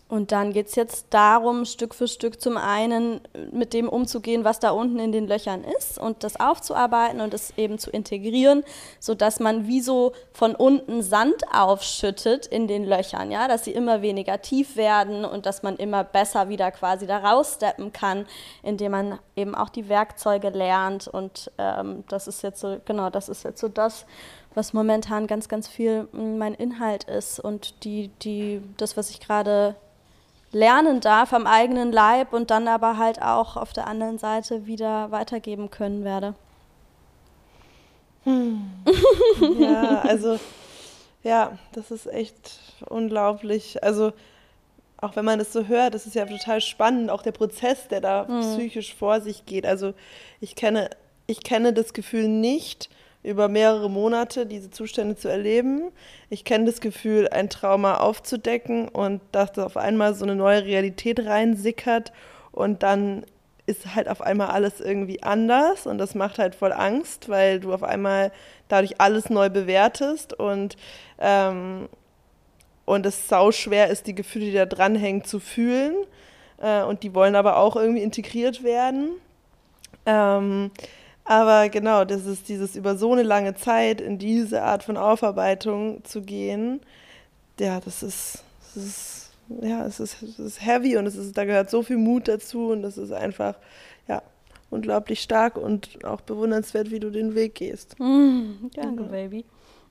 und dann geht es jetzt darum, Stück für Stück zum einen mit dem umzugehen, was da unten in den Löchern ist und das aufzuarbeiten und es eben zu integrieren, sodass man wie so von unten Sand aufschüttet in den Löchern, ja, dass sie immer weniger tief werden und dass man immer besser wieder quasi da raussteppen kann, indem man eben auch die Werkzeuge lernt. Und ähm, das ist jetzt so, genau, das ist jetzt so das, was momentan ganz, ganz viel mm, mein Inhalt ist und die, die, das, was ich gerade lernen darf am eigenen Leib und dann aber halt auch auf der anderen Seite wieder weitergeben können werde. Hm. Ja, also ja, das ist echt unglaublich. Also auch wenn man das so hört, das ist ja total spannend, auch der Prozess, der da mhm. psychisch vor sich geht. Also ich kenne, ich kenne das Gefühl nicht, über mehrere Monate diese Zustände zu erleben. Ich kenne das Gefühl, ein Trauma aufzudecken und dass da auf einmal so eine neue Realität reinsickert und dann ist halt auf einmal alles irgendwie anders und das macht halt voll Angst, weil du auf einmal dadurch alles neu bewertest und ähm, und es sau schwer ist, die Gefühle, die da dranhängen, zu fühlen äh, und die wollen aber auch irgendwie integriert werden. Ähm, aber genau, das ist dieses über so eine lange Zeit in diese Art von Aufarbeitung zu gehen, ja, das ist, das ist ja, es ist, es ist heavy und es ist, da gehört so viel Mut dazu und das ist einfach, ja, unglaublich stark und auch bewundernswert, wie du den Weg gehst. Mm, danke, mhm. Baby.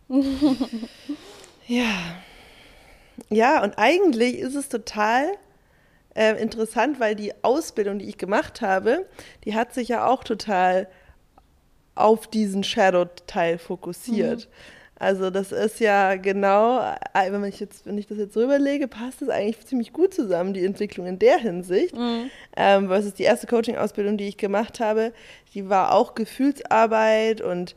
ja. Ja, und eigentlich ist es total äh, interessant, weil die Ausbildung, die ich gemacht habe, die hat sich ja auch total auf diesen Shadow-Teil fokussiert. Mhm. Also das ist ja genau, äh, wenn ich, jetzt, wenn ich das jetzt so überlege, passt das eigentlich ziemlich gut zusammen, die Entwicklung in der Hinsicht. Mhm. Ähm, versus die erste Coaching-Ausbildung, die ich gemacht habe, die war auch Gefühlsarbeit und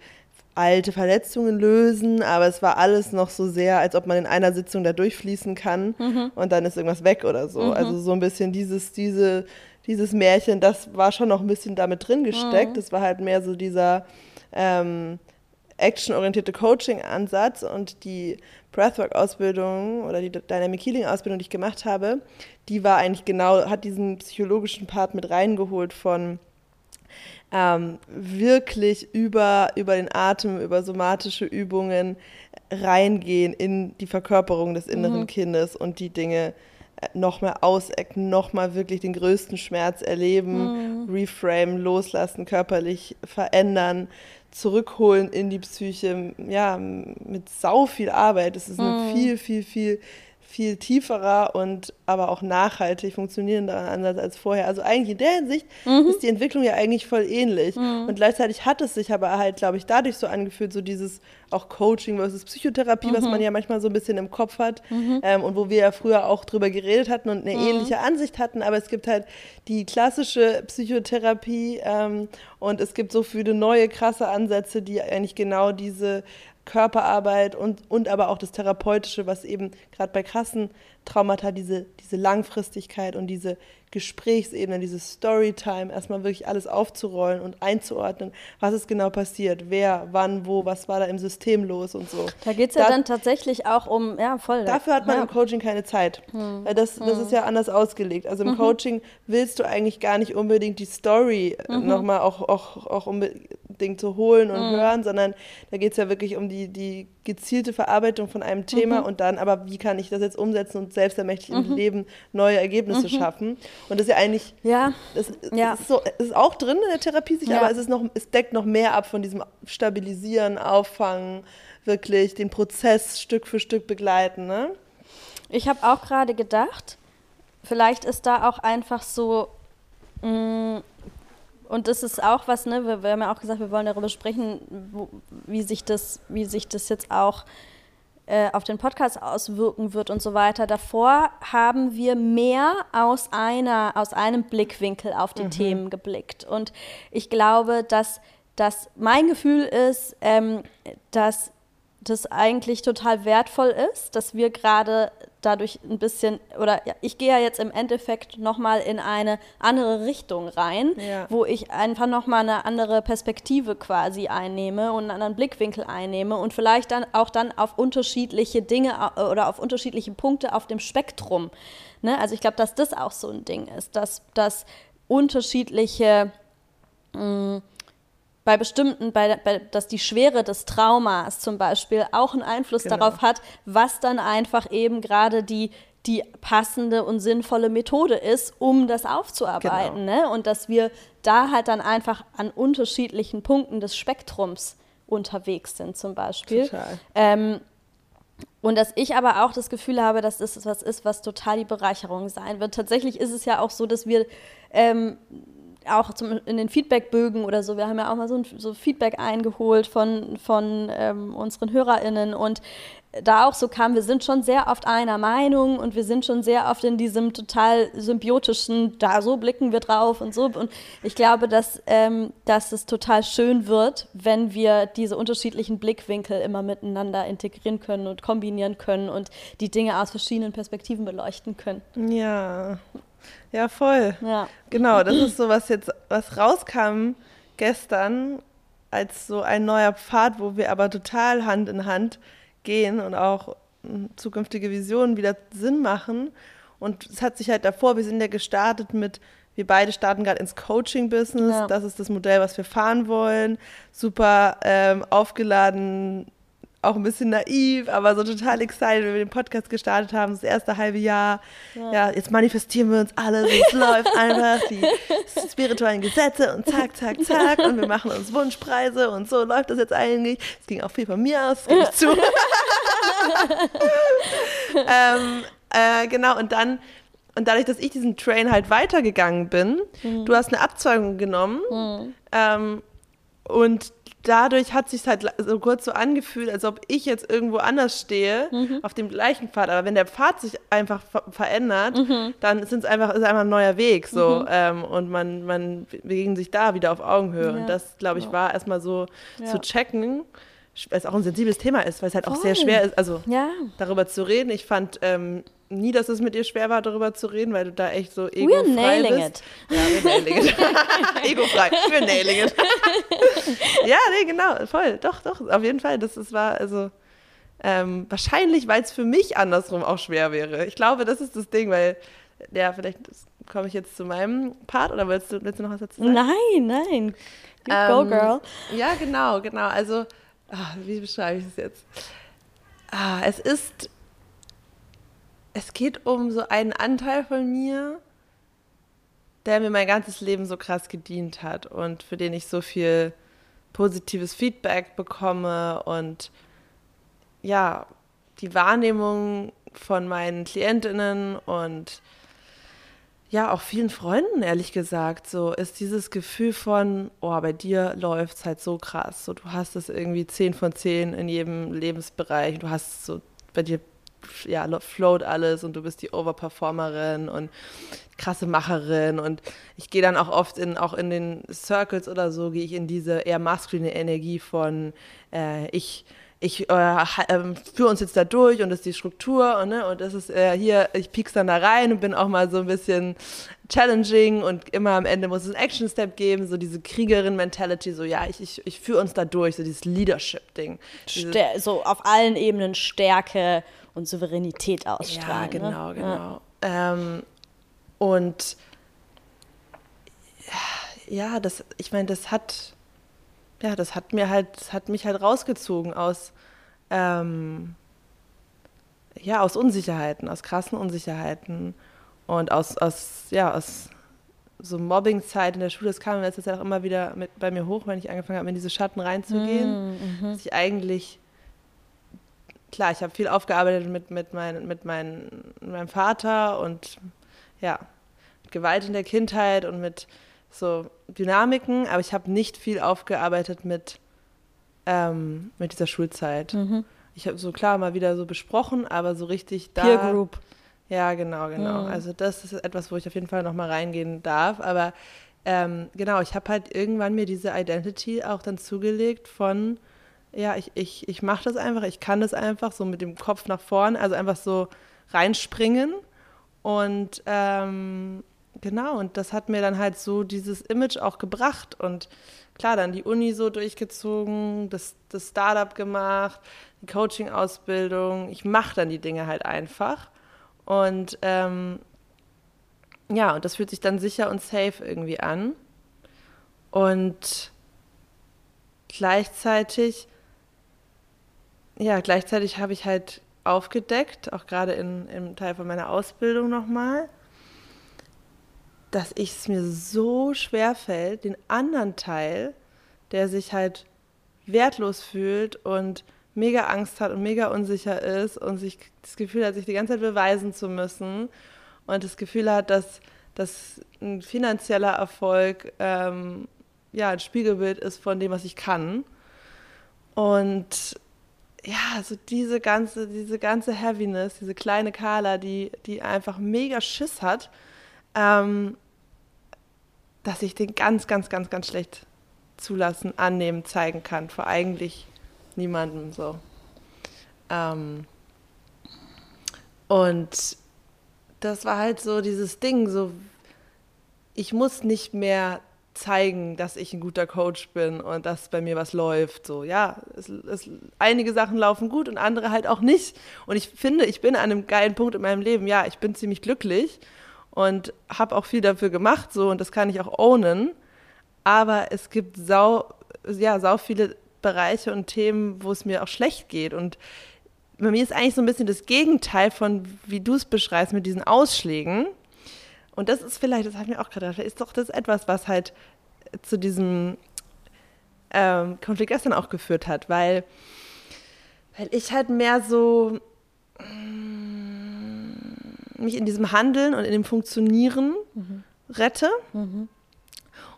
alte Verletzungen lösen, aber es war alles noch so sehr, als ob man in einer Sitzung da durchfließen kann mhm. und dann ist irgendwas weg oder so. Mhm. Also so ein bisschen dieses, diese, dieses Märchen, das war schon noch ein bisschen damit drin gesteckt. Mhm. Das war halt mehr so dieser ähm, actionorientierte Coaching-Ansatz und die Breathwork-Ausbildung oder die Dynamic Healing-Ausbildung, die ich gemacht habe, die war eigentlich genau, hat diesen psychologischen Part mit reingeholt von ähm, wirklich über, über den Atem, über somatische Übungen reingehen in die Verkörperung des inneren mhm. Kindes und die Dinge äh, noch mal ausecken, noch mal wirklich den größten Schmerz erleben, mhm. reframe, loslassen, körperlich verändern, zurückholen in die Psyche, ja, mit sau viel Arbeit. Es ist mhm. viel, viel, viel viel tieferer und aber auch nachhaltig funktionierender Ansatz als vorher. Also eigentlich in der Hinsicht mhm. ist die Entwicklung ja eigentlich voll ähnlich. Mhm. Und gleichzeitig hat es sich aber halt, glaube ich, dadurch so angefühlt, so dieses auch Coaching versus Psychotherapie, mhm. was man ja manchmal so ein bisschen im Kopf hat mhm. ähm, und wo wir ja früher auch drüber geredet hatten und eine mhm. ähnliche Ansicht hatten. Aber es gibt halt die klassische Psychotherapie ähm, und es gibt so viele neue krasse Ansätze, die eigentlich genau diese Körperarbeit und, und aber auch das Therapeutische, was eben gerade bei krassen Traumata diese, diese Langfristigkeit und diese Gesprächsebene, diese Storytime, erstmal wirklich alles aufzurollen und einzuordnen, was ist genau passiert, wer, wann, wo, was war da im System los und so. Da geht es ja da, dann tatsächlich auch um, ja, voll. Dafür hat man ja. im Coaching keine Zeit. Hm. Weil das, das hm. ist ja anders ausgelegt. Also im mhm. Coaching willst du eigentlich gar nicht unbedingt die Story mhm. nochmal auch, auch, auch unbedingt zu holen und mhm. hören, sondern da geht es ja wirklich um die, die gezielte Verarbeitung von einem Thema mhm. und dann aber, wie kann ich das jetzt umsetzen und selbstermächtig mhm. im Leben neue Ergebnisse mhm. schaffen. Und das ist ja eigentlich, ja. Das, ja. Ist, so, ist auch drin in der Therapie, sich, ja. aber es, ist noch, es deckt noch mehr ab von diesem Stabilisieren, Auffangen, wirklich den Prozess Stück für Stück begleiten. Ne? Ich habe auch gerade gedacht, vielleicht ist da auch einfach so mh, mm, und das ist auch was, ne, wir, wir, haben ja auch gesagt, wir wollen darüber sprechen, wo, wie, sich das, wie sich das jetzt auch äh, auf den Podcast auswirken wird und so weiter. Davor haben wir mehr aus, einer, aus einem Blickwinkel auf die mhm. Themen geblickt. Und ich glaube, dass, dass mein Gefühl ist, ähm, dass das eigentlich total wertvoll ist, dass wir gerade dadurch ein bisschen, oder ich gehe ja jetzt im Endeffekt nochmal in eine andere Richtung rein, ja. wo ich einfach nochmal eine andere Perspektive quasi einnehme und einen anderen Blickwinkel einnehme und vielleicht dann auch dann auf unterschiedliche Dinge oder auf unterschiedliche Punkte auf dem Spektrum. Ne? Also ich glaube, dass das auch so ein Ding ist, dass, dass unterschiedliche mh, mm, bei bestimmten, bei, bei, dass die Schwere des Traumas zum Beispiel auch einen Einfluss genau. darauf hat, was dann einfach eben gerade die, die passende und sinnvolle Methode ist, um das aufzuarbeiten. Genau. Ne? Und dass wir da halt dann einfach an unterschiedlichen Punkten des Spektrums unterwegs sind, zum Beispiel. Total. Ähm, und dass ich aber auch das Gefühl habe, dass das was ist, was total die Bereicherung sein wird. Tatsächlich ist es ja auch so, dass wir ähm, auch zum, in den Feedbackbögen oder so, wir haben ja auch mal so, ein, so Feedback eingeholt von, von ähm, unseren HörerInnen und da auch so kam, wir sind schon sehr oft einer Meinung und wir sind schon sehr oft in diesem total symbiotischen, da so blicken wir drauf und so. Und ich glaube, dass, ähm, dass es total schön wird, wenn wir diese unterschiedlichen Blickwinkel immer miteinander integrieren können und kombinieren können und die Dinge aus verschiedenen Perspektiven beleuchten können. Ja, ja, voll. Ja. Genau, das ist so, was jetzt, was rauskam gestern als so ein neuer Pfad, wo wir aber total Hand in Hand gehen und auch hm, zukünftige Visionen wieder Sinn machen. Und es hat sich halt davor, wir sind ja gestartet mit, wir beide starten gerade ins Coaching-Business. Ja. Das ist das Modell, was wir fahren wollen. Super ähm, aufgeladen, auch ein bisschen naiv, aber so total excited, wenn wir den Podcast gestartet haben, das erste halbe Jahr. Ja, ja jetzt manifestieren wir uns alle, so, es läuft einfach, die spirituellen Gesetze und zack, zack, zack und wir machen uns Wunschpreise und so läuft das jetzt eigentlich. Es ging auch viel von mir aus, gebe ich zu. ähm, äh, genau, und dann und dadurch, dass ich diesen Train halt weitergegangen bin, mhm. du hast eine Abzweigung genommen mhm. ähm, und dadurch hat sich halt so kurz so angefühlt, als ob ich jetzt irgendwo anders stehe, mhm. auf dem gleichen Pfad. Aber wenn der Pfad sich einfach ver verändert, mhm. dann sind es einfach, ist einfach ein neuer Weg so. Mhm. Ähm, und man, man begegnet sich da wieder auf Augenhöhe. Ja. Und das, glaube ich, war erstmal so ja. zu checken weil es auch ein sensibles Thema ist, weil es halt Voll. auch sehr schwer ist, also ja. darüber zu reden. Ich fand ähm, nie, dass es mit dir schwer war, darüber zu reden, weil du da echt so egofrei We're nailing bist. it. Ja, we're nailing it. Egofrei, we're nailing it. ja, nee, genau, voll, doch, doch, auf jeden Fall. Das, das war, also, ähm, wahrscheinlich, weil es für mich andersrum auch schwer wäre. Ich glaube, das ist das Ding, weil, ja, vielleicht komme ich jetzt zu meinem Part oder willst du, willst du noch was dazu sagen? Nein, nein. You ähm, go, girl. Ja, genau, genau. Also, ach, wie beschreibe ich es jetzt? Ah, es ist, es geht um so einen Anteil von mir, der mir mein ganzes Leben so krass gedient hat und für den ich so viel positives Feedback bekomme und ja, die Wahrnehmung von meinen Klientinnen und ja, auch vielen Freunden, ehrlich gesagt, so ist dieses Gefühl von, oh, bei dir läuft es halt so krass. So, du hast es irgendwie 10 von 10 in jedem Lebensbereich. Du hast so, bei dir ja, float alles und du bist die Overperformerin und krasse Macherin und ich gehe dann auch oft in, auch in den Circles oder so, gehe ich in diese eher maskuline Energie von äh, ich ich äh, äh, führe uns jetzt da durch und das ist die Struktur und, ne, und das ist äh, hier, ich piek's dann da rein und bin auch mal so ein bisschen challenging und immer am Ende muss es einen Action-Step geben, so diese Kriegerin-Mentality, so ja, ich, ich, ich führe uns da durch, so dieses Leadership-Ding. So auf allen Ebenen Stärke und Souveränität ausstrahlen. Ja, genau, ne? genau. Ja. Ähm, und ja, das, ich meine, das hat ja, das hat mir halt, das hat mich halt rausgezogen aus, ähm, ja, aus Unsicherheiten, aus krassen Unsicherheiten und aus, aus, ja, aus so Mobbing-Zeit in der Schule. Das kam jetzt auch immer wieder mit bei mir hoch, wenn ich angefangen habe, in diese Schatten reinzugehen. Mm, mhm. Dass ich eigentlich, klar, ich habe viel aufgearbeitet mit, mit, mein, mit, mein, meinem Vater und ja, mit Gewalt in der Kindheit und mit so Dynamiken, aber ich habe nicht viel aufgearbeitet mit, ähm, mit dieser Schulzeit. Mhm. Ich habe so klar mal wieder so besprochen, aber so richtig da. Peer Group. Ja, genau, genau. Mhm. Also das ist etwas, wo ich auf jeden Fall nochmal reingehen darf. Aber ähm, genau, ich habe halt irgendwann mir diese Identity auch dann zugelegt von, ja, ich, ich, ich mache das einfach, ich kann das einfach so mit dem Kopf nach vorn, also einfach so reinspringen. Und ähm, Genau, und das hat mir dann halt so dieses Image auch gebracht. Und klar, dann die Uni so durchgezogen, das, das Startup gemacht, die Coaching-Ausbildung. Ich mache dann die Dinge halt einfach. Und ähm, ja, und das fühlt sich dann sicher und safe irgendwie an. Und gleichzeitig, ja, gleichzeitig habe ich halt aufgedeckt, auch gerade im Teil von meiner Ausbildung nochmal, dass ich es mir so schwer fällt, den anderen Teil, der sich halt wertlos fühlt und mega Angst hat und mega unsicher ist und sich das Gefühl hat, sich die ganze Zeit beweisen zu müssen und das Gefühl hat, dass dass ein finanzieller Erfolg ähm, ja ein Spiegelbild ist von dem, was ich kann. Und ja, so diese ganze, diese ganze Heaviness, diese kleine Carla, die, die einfach mega Schiss hat, ähm, dass ich den ganz, ganz, ganz, ganz schlecht zulassen, annehmen, zeigen kann. Vor eigentlich niemandem so. Ähm, und das war halt so dieses Ding, so ich muss nicht mehr zeigen, dass ich ein guter Coach bin und dass bei mir was läuft. So, ja, es, es, einige Sachen laufen gut und andere halt auch nicht. Und ich finde, ich bin an einem geilen Punkt in meinem Leben. Ja, ich bin ziemlich glücklich und habe auch viel dafür gemacht, so und das kann ich auch ownen. Aber es gibt sau, ja, sau viele Bereiche und Themen, wo es mir auch schlecht geht. Und bei mir ist eigentlich so ein bisschen das Gegenteil von, wie du es beschreibst, mit diesen Ausschlägen. Und das ist vielleicht, das habe ich mir auch gerade gedacht, ist doch das etwas, was halt zu diesem ähm, Konflikt gestern auch geführt hat, weil, weil ich halt mehr so mm, mich in diesem Handeln und in dem Funktionieren mhm. rette. Mhm.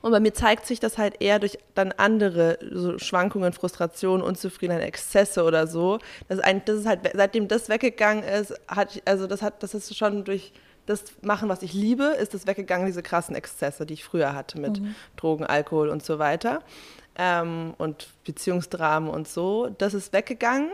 Und bei mir zeigt sich das halt eher durch dann andere so Schwankungen, Frustrationen, Unzufriedenheit, Exzesse oder so. Das ist, ein, das ist halt, seitdem das weggegangen ist, hat, also das hat, das ist schon durch das machen, was ich liebe, ist das weggegangen, diese krassen Exzesse, die ich früher hatte mit mhm. Drogen, Alkohol und so weiter. Ähm, und Beziehungsdramen und so. Das ist weggegangen,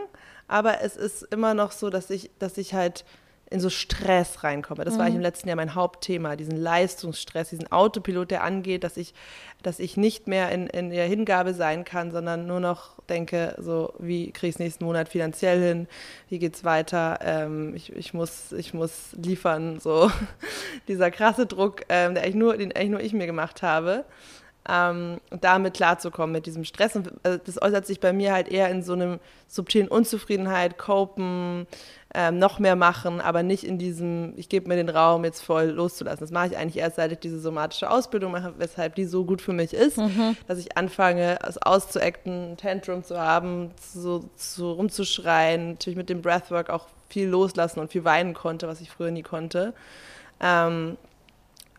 aber es ist immer noch so, dass ich, dass ich halt in so Stress reinkomme. Das mhm. war ich im letzten Jahr mein Hauptthema, diesen Leistungsstress, diesen Autopilot, der angeht, dass ich, dass ich nicht mehr in, in der Hingabe sein kann, sondern nur noch denke, so, wie kriege ich es nächsten Monat finanziell hin, wie geht es weiter, ähm, ich, ich, muss, ich muss liefern, so dieser krasse Druck, ähm, der eigentlich nur, den eigentlich nur ich mir gemacht habe. Ähm, damit klarzukommen mit diesem Stress. Und also das äußert sich bei mir halt eher in so einem subtilen Unzufriedenheit, Copen, ähm, noch mehr machen, aber nicht in diesem, ich gebe mir den Raum, jetzt voll loszulassen. Das mache ich eigentlich erst, seit ich diese somatische Ausbildung mache, weshalb die so gut für mich ist, mhm. dass ich anfange, es auszuacten, Tantrum zu haben, so, so rumzuschreien, natürlich mit dem Breathwork auch viel loslassen und viel weinen konnte, was ich früher nie konnte. Ähm,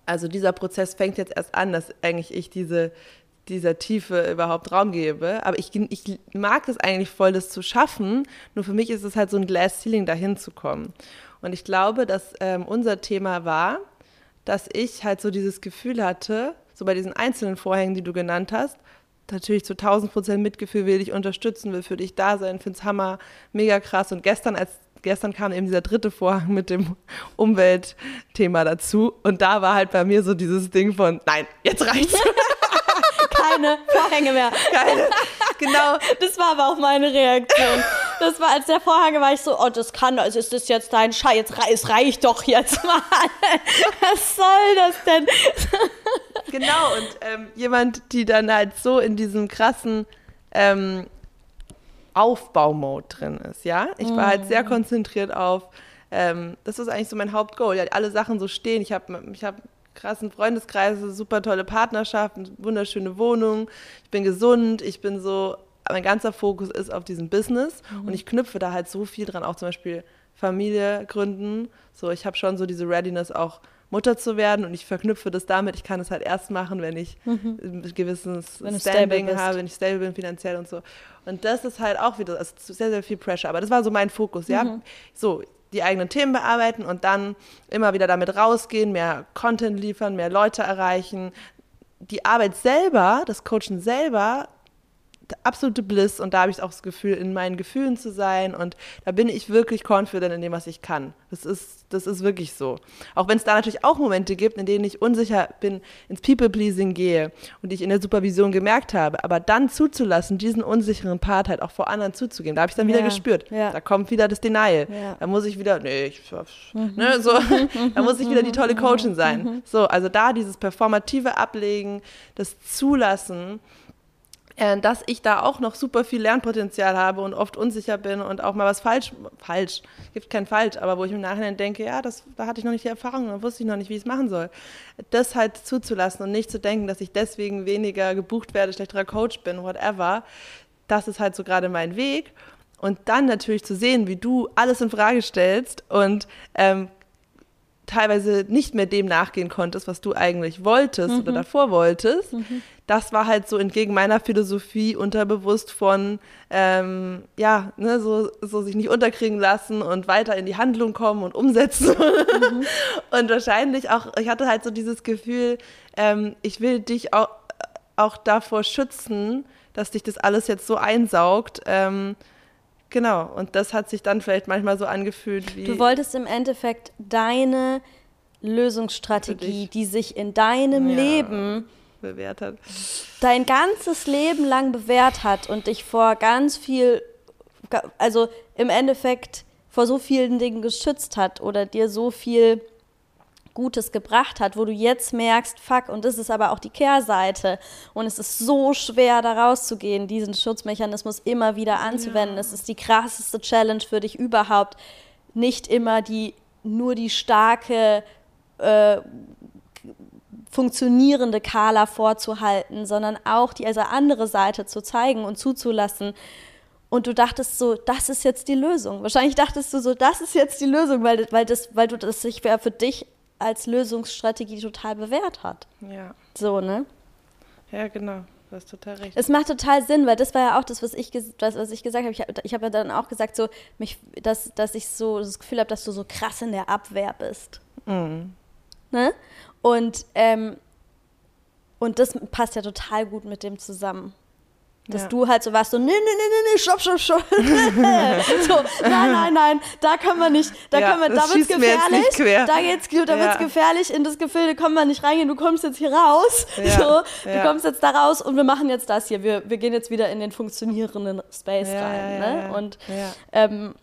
also dieser Prozess fängt jetzt erst an, dass eigentlich ich diese dieser Tiefe überhaupt Raum gebe. Aber ich, ich mag es eigentlich voll, das zu schaffen. Nur für mich ist es halt so ein Glass Ceiling, dahin zu kommen. Und ich glaube, dass ähm, unser Thema war, dass ich halt so dieses Gefühl hatte, so bei diesen einzelnen Vorhängen, die du genannt hast, natürlich zu 1000 Prozent Mitgefühl will dich unterstützen, will für dich da sein, finde es Hammer, mega krass. Und gestern, als gestern kam eben dieser dritte Vorhang mit dem Umweltthema dazu. Und da war halt bei mir so dieses Ding von, nein, jetzt reicht's. keine Vorhänge mehr. Keine. Genau. Das war aber auch meine Reaktion. Das war, als der Vorhang war ich so, oh, das kann, also ist das jetzt dein Scheiß, jetzt, es reicht doch jetzt mal. Was soll das denn? Genau, und ähm, jemand, die dann halt so in diesem krassen ähm, Aufbaumode drin ist, ja. Ich war halt sehr mhm. konzentriert auf, ähm, das ist eigentlich so mein Hauptgoal, ja, alle Sachen so stehen. Ich habe ich hab krassen Freundeskreise, super tolle Partnerschaften, wunderschöne Wohnung. Ich bin gesund, ich bin so, mein ganzer Fokus ist auf diesem Business mhm. und ich knüpfe da halt so viel dran, auch zum Beispiel Familie gründen. So, ich habe schon so diese Readiness auch Mutter zu werden und ich verknüpfe das damit, ich kann es halt erst machen, wenn ich mhm. ein gewisses wenn Standing habe, wenn ich stable bin finanziell und so. Und das ist halt auch wieder, also sehr, sehr viel Pressure. Aber das war so mein Fokus, ja. Mhm. So, die eigenen Themen bearbeiten und dann immer wieder damit rausgehen, mehr Content liefern, mehr Leute erreichen. Die Arbeit selber, das Coachen selber, absolute Bliss und da habe ich auch das Gefühl, in meinen Gefühlen zu sein und da bin ich wirklich confident in dem, was ich kann. Das ist, das ist wirklich so. Auch wenn es da natürlich auch Momente gibt, in denen ich unsicher bin, ins People-Pleasing gehe und ich in der Supervision gemerkt habe, aber dann zuzulassen, diesen unsicheren Part halt auch vor anderen zuzugeben, da habe ich dann wieder ja, gespürt. Ja. Da kommt wieder das Denial. Ja. Da muss ich wieder, nee, ich, mhm. ne, so, da muss ich wieder die tolle Coachin sein. Mhm. So, also da dieses performative Ablegen, das Zulassen, dass ich da auch noch super viel Lernpotenzial habe und oft unsicher bin und auch mal was falsch, falsch, gibt kein falsch, aber wo ich im Nachhinein denke, ja, das, da hatte ich noch nicht die Erfahrung, da wusste ich noch nicht, wie ich es machen soll. Das halt zuzulassen und nicht zu denken, dass ich deswegen weniger gebucht werde, schlechterer Coach bin, whatever, das ist halt so gerade mein Weg. Und dann natürlich zu sehen, wie du alles in Frage stellst und ähm, teilweise nicht mehr dem nachgehen konntest, was du eigentlich wolltest mhm. oder davor wolltest. Mhm. Das war halt so entgegen meiner Philosophie unterbewusst von, ähm, ja, ne, so, so sich nicht unterkriegen lassen und weiter in die Handlung kommen und umsetzen. Mhm. und wahrscheinlich auch, ich hatte halt so dieses Gefühl, ähm, ich will dich auch, auch davor schützen, dass dich das alles jetzt so einsaugt. Ähm, Genau, und das hat sich dann vielleicht manchmal so angefühlt wie. Du wolltest im Endeffekt deine Lösungsstrategie, die sich in deinem ja, Leben bewährt hat. Dein ganzes Leben lang bewährt hat und dich vor ganz viel, also im Endeffekt vor so vielen Dingen geschützt hat oder dir so viel Gutes gebracht hat, wo du jetzt merkst, fuck, und das ist aber auch die Kehrseite. Und es ist so schwer, da rauszugehen, diesen Schutzmechanismus immer wieder anzuwenden. Ja. Es ist die krasseste Challenge für dich überhaupt. Nicht immer die, nur die starke, äh, funktionierende Kala vorzuhalten, sondern auch die also andere Seite zu zeigen und zuzulassen. Und du dachtest so, das ist jetzt die Lösung. Wahrscheinlich dachtest du so, das ist jetzt die Lösung, weil, weil, das, weil du das sich für dich als Lösungsstrategie total bewährt hat. Ja. So, ne? Ja, genau. Du hast total recht. Es macht total Sinn, weil das war ja auch das, was ich, das, was ich gesagt habe. Ich, habe ja dann auch gesagt, so, mich, dass, dass ich so das Gefühl habe, dass du so krass in der Abwehr bist. Mhm. Ne? Und, ähm, und das passt ja total gut mit dem zusammen. Dass ja. du halt so warst, so, nee, nee, nee, nee, nee, stopp, stopp, stopp. so, nein, nein, nein, da können wir nicht, da ja, können wir, da wird's gefährlich, da geht's, da ja. wird's gefährlich, in das Gefilde kommen wir nicht reingehen, du kommst jetzt hier raus, so, du kommst jetzt da raus und wir machen jetzt das hier, wir, wir gehen jetzt wieder in den funktionierenden Space rein, ne? Und, ähm,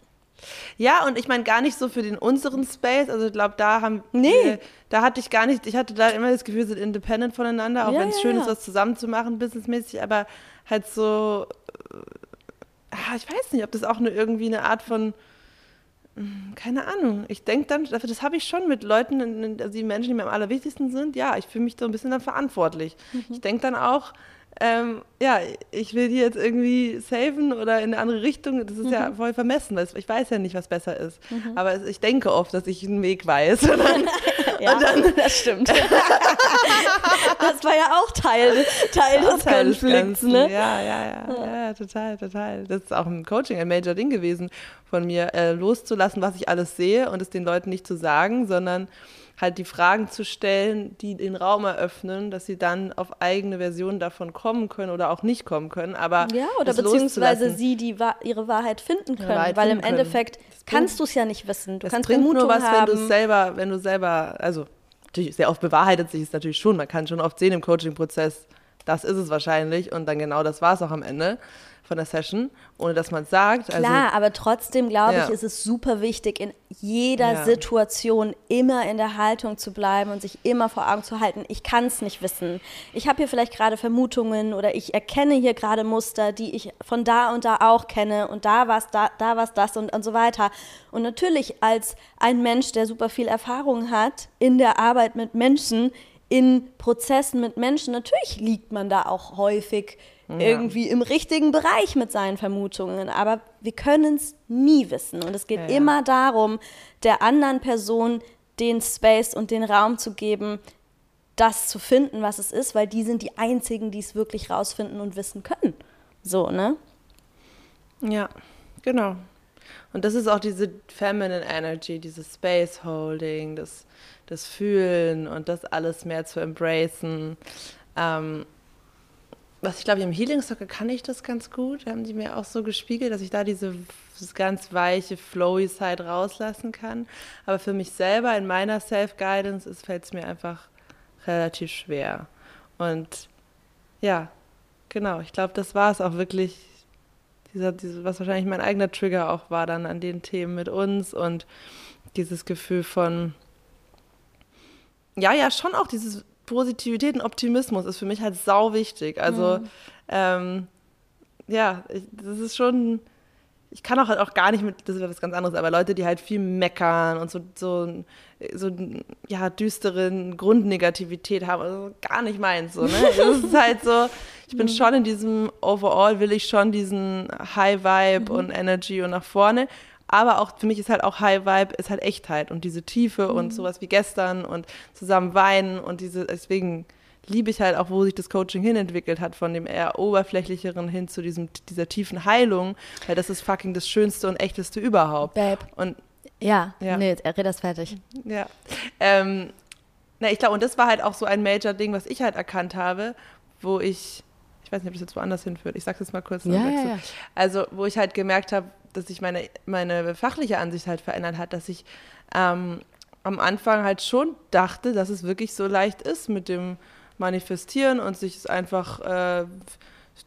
ja, und ich meine gar nicht so für den unseren Space. Also ich glaube, da haben nee. Wir, da hatte ich gar nicht, ich hatte da immer das Gefühl, wir sind independent voneinander, auch ja, wenn es ja, schön ja. ist, was zusammen zu machen, businessmäßig, aber halt so, äh, ich weiß nicht, ob das auch eine, irgendwie eine Art von, hm, keine Ahnung. Ich denke dann, das habe ich schon mit Leuten, also die Menschen, die mir am allerwichtigsten sind, ja, ich fühle mich so ein bisschen dann verantwortlich. Mhm. Ich denke dann auch, ähm, ja, ich will die jetzt irgendwie saven oder in eine andere Richtung. Das ist mhm. ja voll vermessen, weil ich weiß ja nicht, was besser ist. Mhm. Aber ich denke oft, dass ich einen Weg weiß. Dann, ja, dann, das stimmt. das war ja auch Teil, Teil des Teil Konflikts. Des ne? ja, ja, ja, ja, ja, total, total. Das ist auch im Coaching ein Major Ding gewesen, von mir äh, loszulassen, was ich alles sehe und es den Leuten nicht zu sagen, sondern halt die Fragen zu stellen, die den Raum eröffnen, dass sie dann auf eigene Versionen davon kommen können oder auch nicht kommen können. Aber ja, oder beziehungsweise sie die ihre Wahrheit finden können, Wahrheit weil finden im Endeffekt kannst du es ja nicht wissen. Du kannst bringt nur was, haben. wenn du selber, wenn du selber, also natürlich sehr oft bewahrheitet sich es natürlich schon. Man kann schon oft sehen im Coaching-Prozess, das ist es wahrscheinlich und dann genau das war es auch am Ende von der Session, ohne dass man es sagt. Also Klar, also, aber trotzdem glaube ja. ich, ist es super wichtig, in jeder ja. Situation immer in der Haltung zu bleiben und sich immer vor Augen zu halten, ich kann es nicht wissen. Ich habe hier vielleicht gerade Vermutungen oder ich erkenne hier gerade Muster, die ich von da und da auch kenne und da war es da, da war das und, und so weiter. Und natürlich als ein Mensch, der super viel Erfahrung hat in der Arbeit mit Menschen, in Prozessen mit Menschen, natürlich liegt man da auch häufig ja. irgendwie im richtigen Bereich mit seinen Vermutungen. Aber wir können es nie wissen. Und es geht ja, ja. immer darum, der anderen Person den Space und den Raum zu geben, das zu finden, was es ist, weil die sind die einzigen, die es wirklich rausfinden und wissen können. So, ne? Ja, genau. Und das ist auch diese Feminine Energy, dieses Space Holding, das, das Fühlen und das alles mehr zu embracen. Ähm, was ich glaube, im Healing Circle kann ich das ganz gut. Haben die mir auch so gespiegelt, dass ich da diese ganz weiche, flowy Side rauslassen kann. Aber für mich selber in meiner Self-Guidance fällt es mir einfach relativ schwer. Und ja, genau, ich glaube, das war es auch wirklich, dieser, diese, was wahrscheinlich mein eigener Trigger auch war dann an den Themen mit uns und dieses Gefühl von, ja, ja, schon auch dieses Positivität und Optimismus ist für mich halt sau wichtig. Also, mhm. ähm, ja, ich, das ist schon, ich kann auch halt auch gar nicht mit, das ist was ganz anderes, aber Leute, die halt viel meckern und so, so, so ja, düsteren Grundnegativität haben, also gar nicht meins, so, ne? Das ist halt so, ich bin mhm. schon in diesem, overall will ich schon diesen High Vibe mhm. und Energy und nach vorne, aber auch für mich ist halt auch High Vibe, ist halt Echtheit und diese Tiefe mhm. und sowas wie gestern und zusammen weinen und diese, deswegen liebe ich halt auch, wo sich das Coaching hinentwickelt hat, von dem eher oberflächlicheren hin zu diesem, dieser tiefen Heilung, weil das ist fucking das Schönste und Echteste überhaupt. Babe. Und ja, ja. nee, red das fertig. Ja. Ähm, na, ich glaube, und das war halt auch so ein Major-Ding, was ich halt erkannt habe, wo ich, ich weiß nicht, ob das jetzt woanders hinführt, ich sag's jetzt mal kurz. Ja, ja, ja. Also, wo ich halt gemerkt habe, dass sich meine, meine fachliche Ansicht halt verändert hat, dass ich ähm, am Anfang halt schon dachte, dass es wirklich so leicht ist mit dem manifestieren und sich es einfach äh,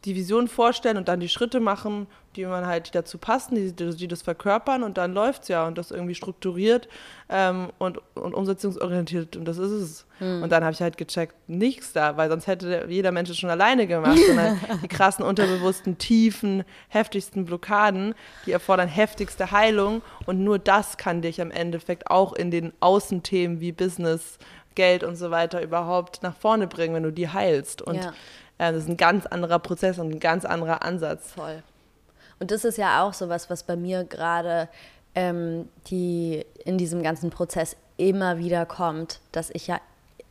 die Vision vorstellen und dann die Schritte machen, die man halt dazu passen, die, die das verkörpern und dann läuft es ja und das irgendwie strukturiert ähm, und, und umsetzungsorientiert und das ist es. Hm. Und dann habe ich halt gecheckt, nichts da, weil sonst hätte jeder Mensch es schon alleine gemacht, sondern die krassen, unterbewussten, tiefen, heftigsten Blockaden, die erfordern heftigste Heilung und nur das kann dich am Endeffekt auch in den Außenthemen wie Business, Geld und so weiter überhaupt nach vorne bringen, wenn du die heilst. Und ja. Das ist ein ganz anderer Prozess und ein ganz anderer Ansatz. Voll. Und das ist ja auch so was, was bei mir gerade ähm, die in diesem ganzen Prozess immer wieder kommt, dass ich ja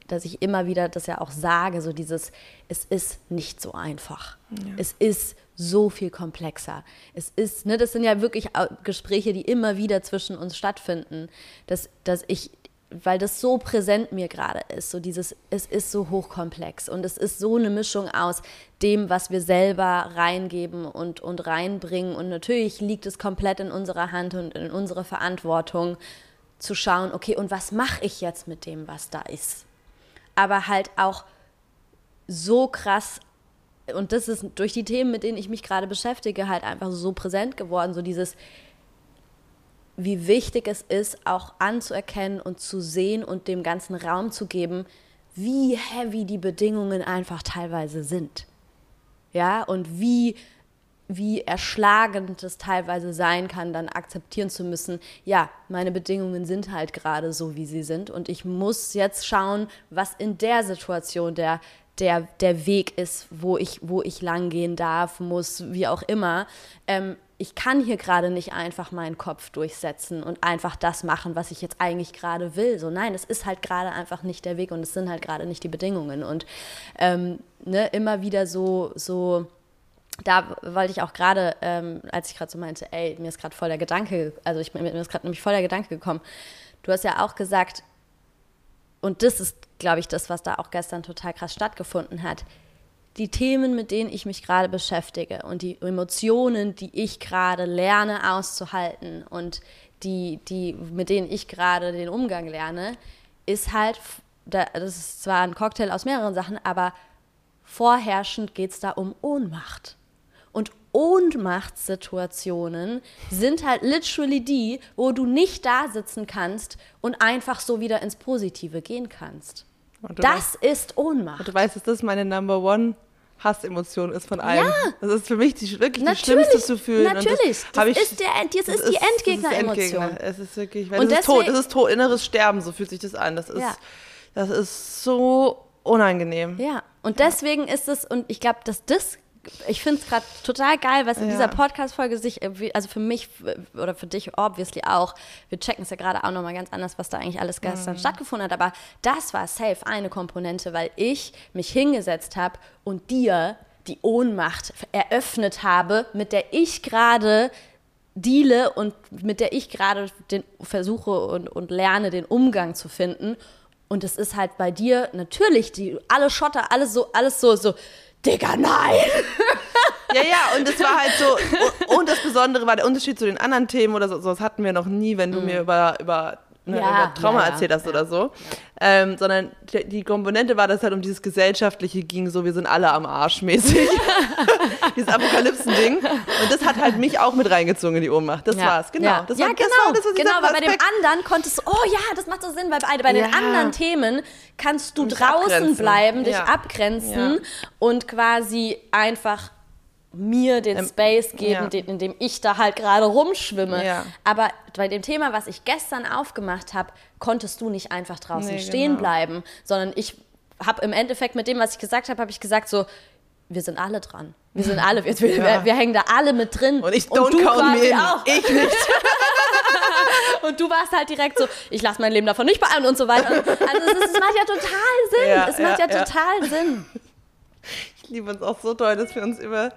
dass ich immer wieder das ja auch sage, so dieses, es ist nicht so einfach. Ja. Es ist so viel komplexer. Es ist, ne, das sind ja wirklich Gespräche, die immer wieder zwischen uns stattfinden, dass, dass ich weil das so präsent mir gerade ist, so dieses, es ist so hochkomplex und es ist so eine Mischung aus dem, was wir selber reingeben und, und reinbringen und natürlich liegt es komplett in unserer Hand und in unserer Verantwortung zu schauen, okay, und was mache ich jetzt mit dem, was da ist? Aber halt auch so krass und das ist durch die Themen, mit denen ich mich gerade beschäftige, halt einfach so präsent geworden, so dieses, wie wichtig es ist, auch anzuerkennen und zu sehen und dem ganzen Raum zu geben, wie heavy die Bedingungen einfach teilweise sind. Ja, und wie, wie erschlagend es teilweise sein kann, dann akzeptieren zu müssen, ja, meine Bedingungen sind halt gerade so, wie sie sind und ich muss jetzt schauen, was in der Situation der der, der Weg ist, wo ich, wo ich langgehen darf, muss, wie auch immer. Ähm, ich kann hier gerade nicht einfach meinen Kopf durchsetzen und einfach das machen, was ich jetzt eigentlich gerade will. So, nein, es ist halt gerade einfach nicht der Weg und es sind halt gerade nicht die Bedingungen. Und ähm, ne, immer wieder so, so, da wollte ich auch gerade, ähm, als ich gerade so meinte, ey, mir ist gerade voll der Gedanke, also ich, mir ist gerade nämlich voll der Gedanke gekommen. Du hast ja auch gesagt, und das ist, glaube ich, das, was da auch gestern total krass stattgefunden hat die Themen, mit denen ich mich gerade beschäftige und die Emotionen, die ich gerade lerne auszuhalten und die, die, mit denen ich gerade den Umgang lerne, ist halt, das ist zwar ein Cocktail aus mehreren Sachen, aber vorherrschend geht es da um Ohnmacht. Und Ohnmachtssituationen sind halt literally die, wo du nicht da sitzen kannst und einfach so wieder ins Positive gehen kannst. Das weißt, ist Ohnmacht. Und du weißt, dass das meine Number One Hassemotion ist von allen. Ja. Das ist für mich die, wirklich natürlich, die schlimmste zu fühlen. Natürlich, das, das, ich, ist der, das, ist die Endgegner-Emotion. Endgegner. Es ist wirklich, weil und das deswegen, ist Tod, das ist Tod, inneres Sterben, so fühlt sich das an. Das ist, ja. das ist so unangenehm. Ja, und deswegen ist es, und ich glaube, dass das ich finde es gerade total geil, was in ja. dieser Podcast-Folge sich, äh, also für mich oder für dich obviously auch, wir checken es ja gerade auch nochmal ganz anders, was da eigentlich alles gestern mhm. stattgefunden hat, aber das war safe eine Komponente, weil ich mich hingesetzt habe und dir die Ohnmacht eröffnet habe, mit der ich gerade deale und mit der ich gerade versuche und, und lerne, den Umgang zu finden. Und es ist halt bei dir natürlich die alle Schotter, alles so, alles so, so Digga, nein! Ja, ja, und es war halt so, und das Besondere war der Unterschied zu den anderen Themen oder so, das hatten wir noch nie, wenn du mm. mir über, über ne, ja, Trauma ja, erzählt hast ja, oder so. Ähm, sondern die, Komponente war, dass es halt um dieses Gesellschaftliche ging, so wir sind alle am Arsch mäßig. dieses Apokalypsen-Ding. Und das hat halt mich auch mit reingezogen in die Ohnmacht. Das war's, genau. Das ja, war, genau. Das war das, genau, weil bei dem anderen konntest du, oh ja, das macht so Sinn, weil bei, bei den anderen Themen kannst du draußen abgrenzen. bleiben, dich abgrenzen und quasi einfach mir den ähm, Space geben, ja. den, in dem ich da halt gerade rumschwimme. Ja. Aber bei dem Thema, was ich gestern aufgemacht habe, konntest du nicht einfach draußen nee, stehen genau. bleiben, sondern ich habe im Endeffekt mit dem, was ich gesagt habe, habe ich gesagt so, wir sind alle dran. Wir sind alle, wir, ja. wir, wir, hängen da alle mit drin. Und ich don't und count me in. Auch. Ich nicht. Und du warst halt direkt so, ich lasse mein Leben davon nicht beeinflussen und so weiter. Also es, ist, es macht ja total Sinn. Es macht ja. total Sinn. Ich liebe uns auch so doll, dass wir uns über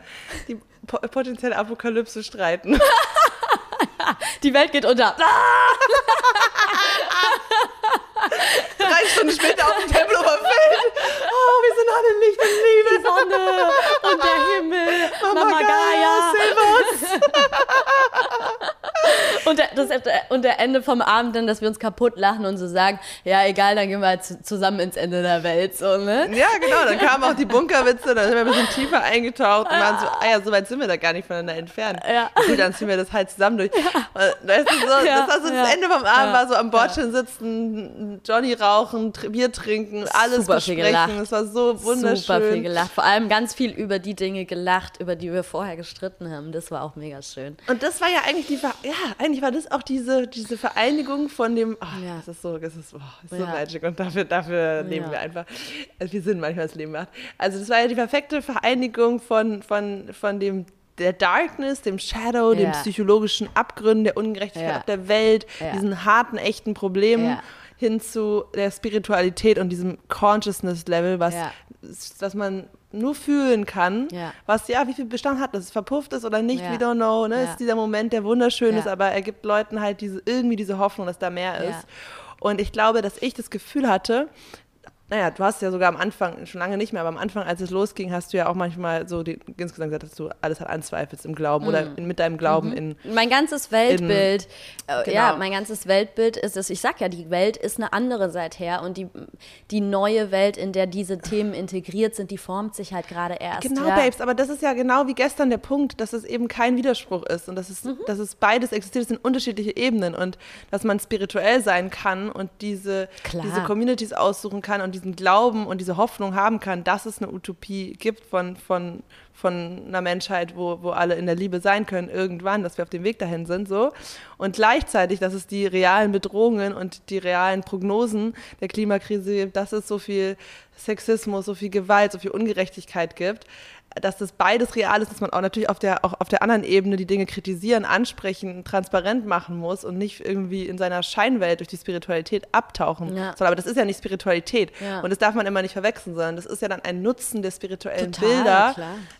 die po potenzielle Apokalypse streiten. Die Welt geht unter. Drei Stunden später auf dem Tempelhofer Feld. Oh, wir sind alle Licht und Liebe. Sonne und der Himmel, Mama, Mama Gaia. Gaia, save us. Und das, und der Ende vom Abend dann, dass wir uns kaputt lachen und so sagen, ja egal, dann gehen wir halt zu, zusammen ins Ende der Welt. So, ne? Ja, genau. Dann kamen auch die Bunkerwitze, dann sind wir ein bisschen tiefer eingetaucht und waren so, ah ja, so weit sind wir da gar nicht voneinander entfernt. Ja. Gut, dann ziehen wir das halt zusammen durch. Und Weißt du, so, Ja, das war so ja. das Ende vom Abend, Ja. war so am Bordstein sitzen, Johnny rauchen, Bier trinken, alles Super viel besprechen. gelacht. Es war so wunderschön. Super viel gelacht. Vor allem ganz viel über die Dinge gelacht, über die wir vorher gestritten haben. Das war auch mega schön. Und das war ja eigentlich die, Ver ja, eigentlich war das auch diese, diese Vereinigung von dem, oh, Ja. das ist so, das ist, oh, das ist so Ja. magic und dafür, dafür leben Ja. wir einfach. Also wir sind manchmal das Leben macht. Also das war ja die perfekte Vereinigung von, von, von dem der Darkness, dem Shadow, Ja. psychologischen Abgründen, der Ungerechtigkeit auf der Welt, diesen harten, echten Problemen hin zu der Spiritualität und diesem Consciousness-Level, was, was man nur fühlen kann, Ja. was ja, wie viel Bestand hat, dass es verpufft ist oder nicht, Ja. we don't know, ne? Ja. ist dieser Moment, der wunderschön ist, aber er gibt Leuten halt diese, irgendwie diese Hoffnung, dass da mehr ist. Und ich glaube, dass ich das Gefühl hatte, naja, du hast ja sogar am Anfang, schon lange nicht mehr, aber am Anfang, als es losging, hast du ja auch manchmal so die, insgesamt gesagt, dass du alles halt anzweifelst im Glauben oder Mhm. in, mit deinem Glauben in Mein ganzes Weltbild, äh, genau. ja, mein ganzes Weltbild ist es, ich sag ja, die Welt ist eine andere seither und die, die neue Welt, in der diese Themen integriert sind, die formt sich halt gerade erst. Genau, ja. Babes, aber das ist ja genau wie gestern der Punkt, dass es eben kein Widerspruch ist und dass es, Mhm. dass es beides existiert, es sind unterschiedliche Ebenen und dass man spirituell sein kann und diese, Klar. diese Communities aussuchen kann und diesen Glauben und diese Hoffnung haben kann, dass es eine Utopie gibt von, von, von einer Menschheit, wo, wo alle in der Liebe sein können, irgendwann, dass wir auf dem Weg dahin sind, so. Und gleichzeitig, dass es die realen Bedrohungen und die realen Prognosen der Klimakrise gibt, dass es so viel Sexismus, so viel Gewalt, so viel Ungerechtigkeit gibt, dass das beides real ist, dass man auch natürlich auf der, auch auf der anderen Ebene die Dinge kritisieren, ansprechen, transparent machen muss und nicht irgendwie in seiner Scheinwelt durch die Spiritualität abtauchen Ja. soll. Aber das ist ja nicht Spiritualität. Ja. Und das darf man immer nicht verwechseln, sondern das ist ja dann ein Nutzen der spirituellen Total, Bilder,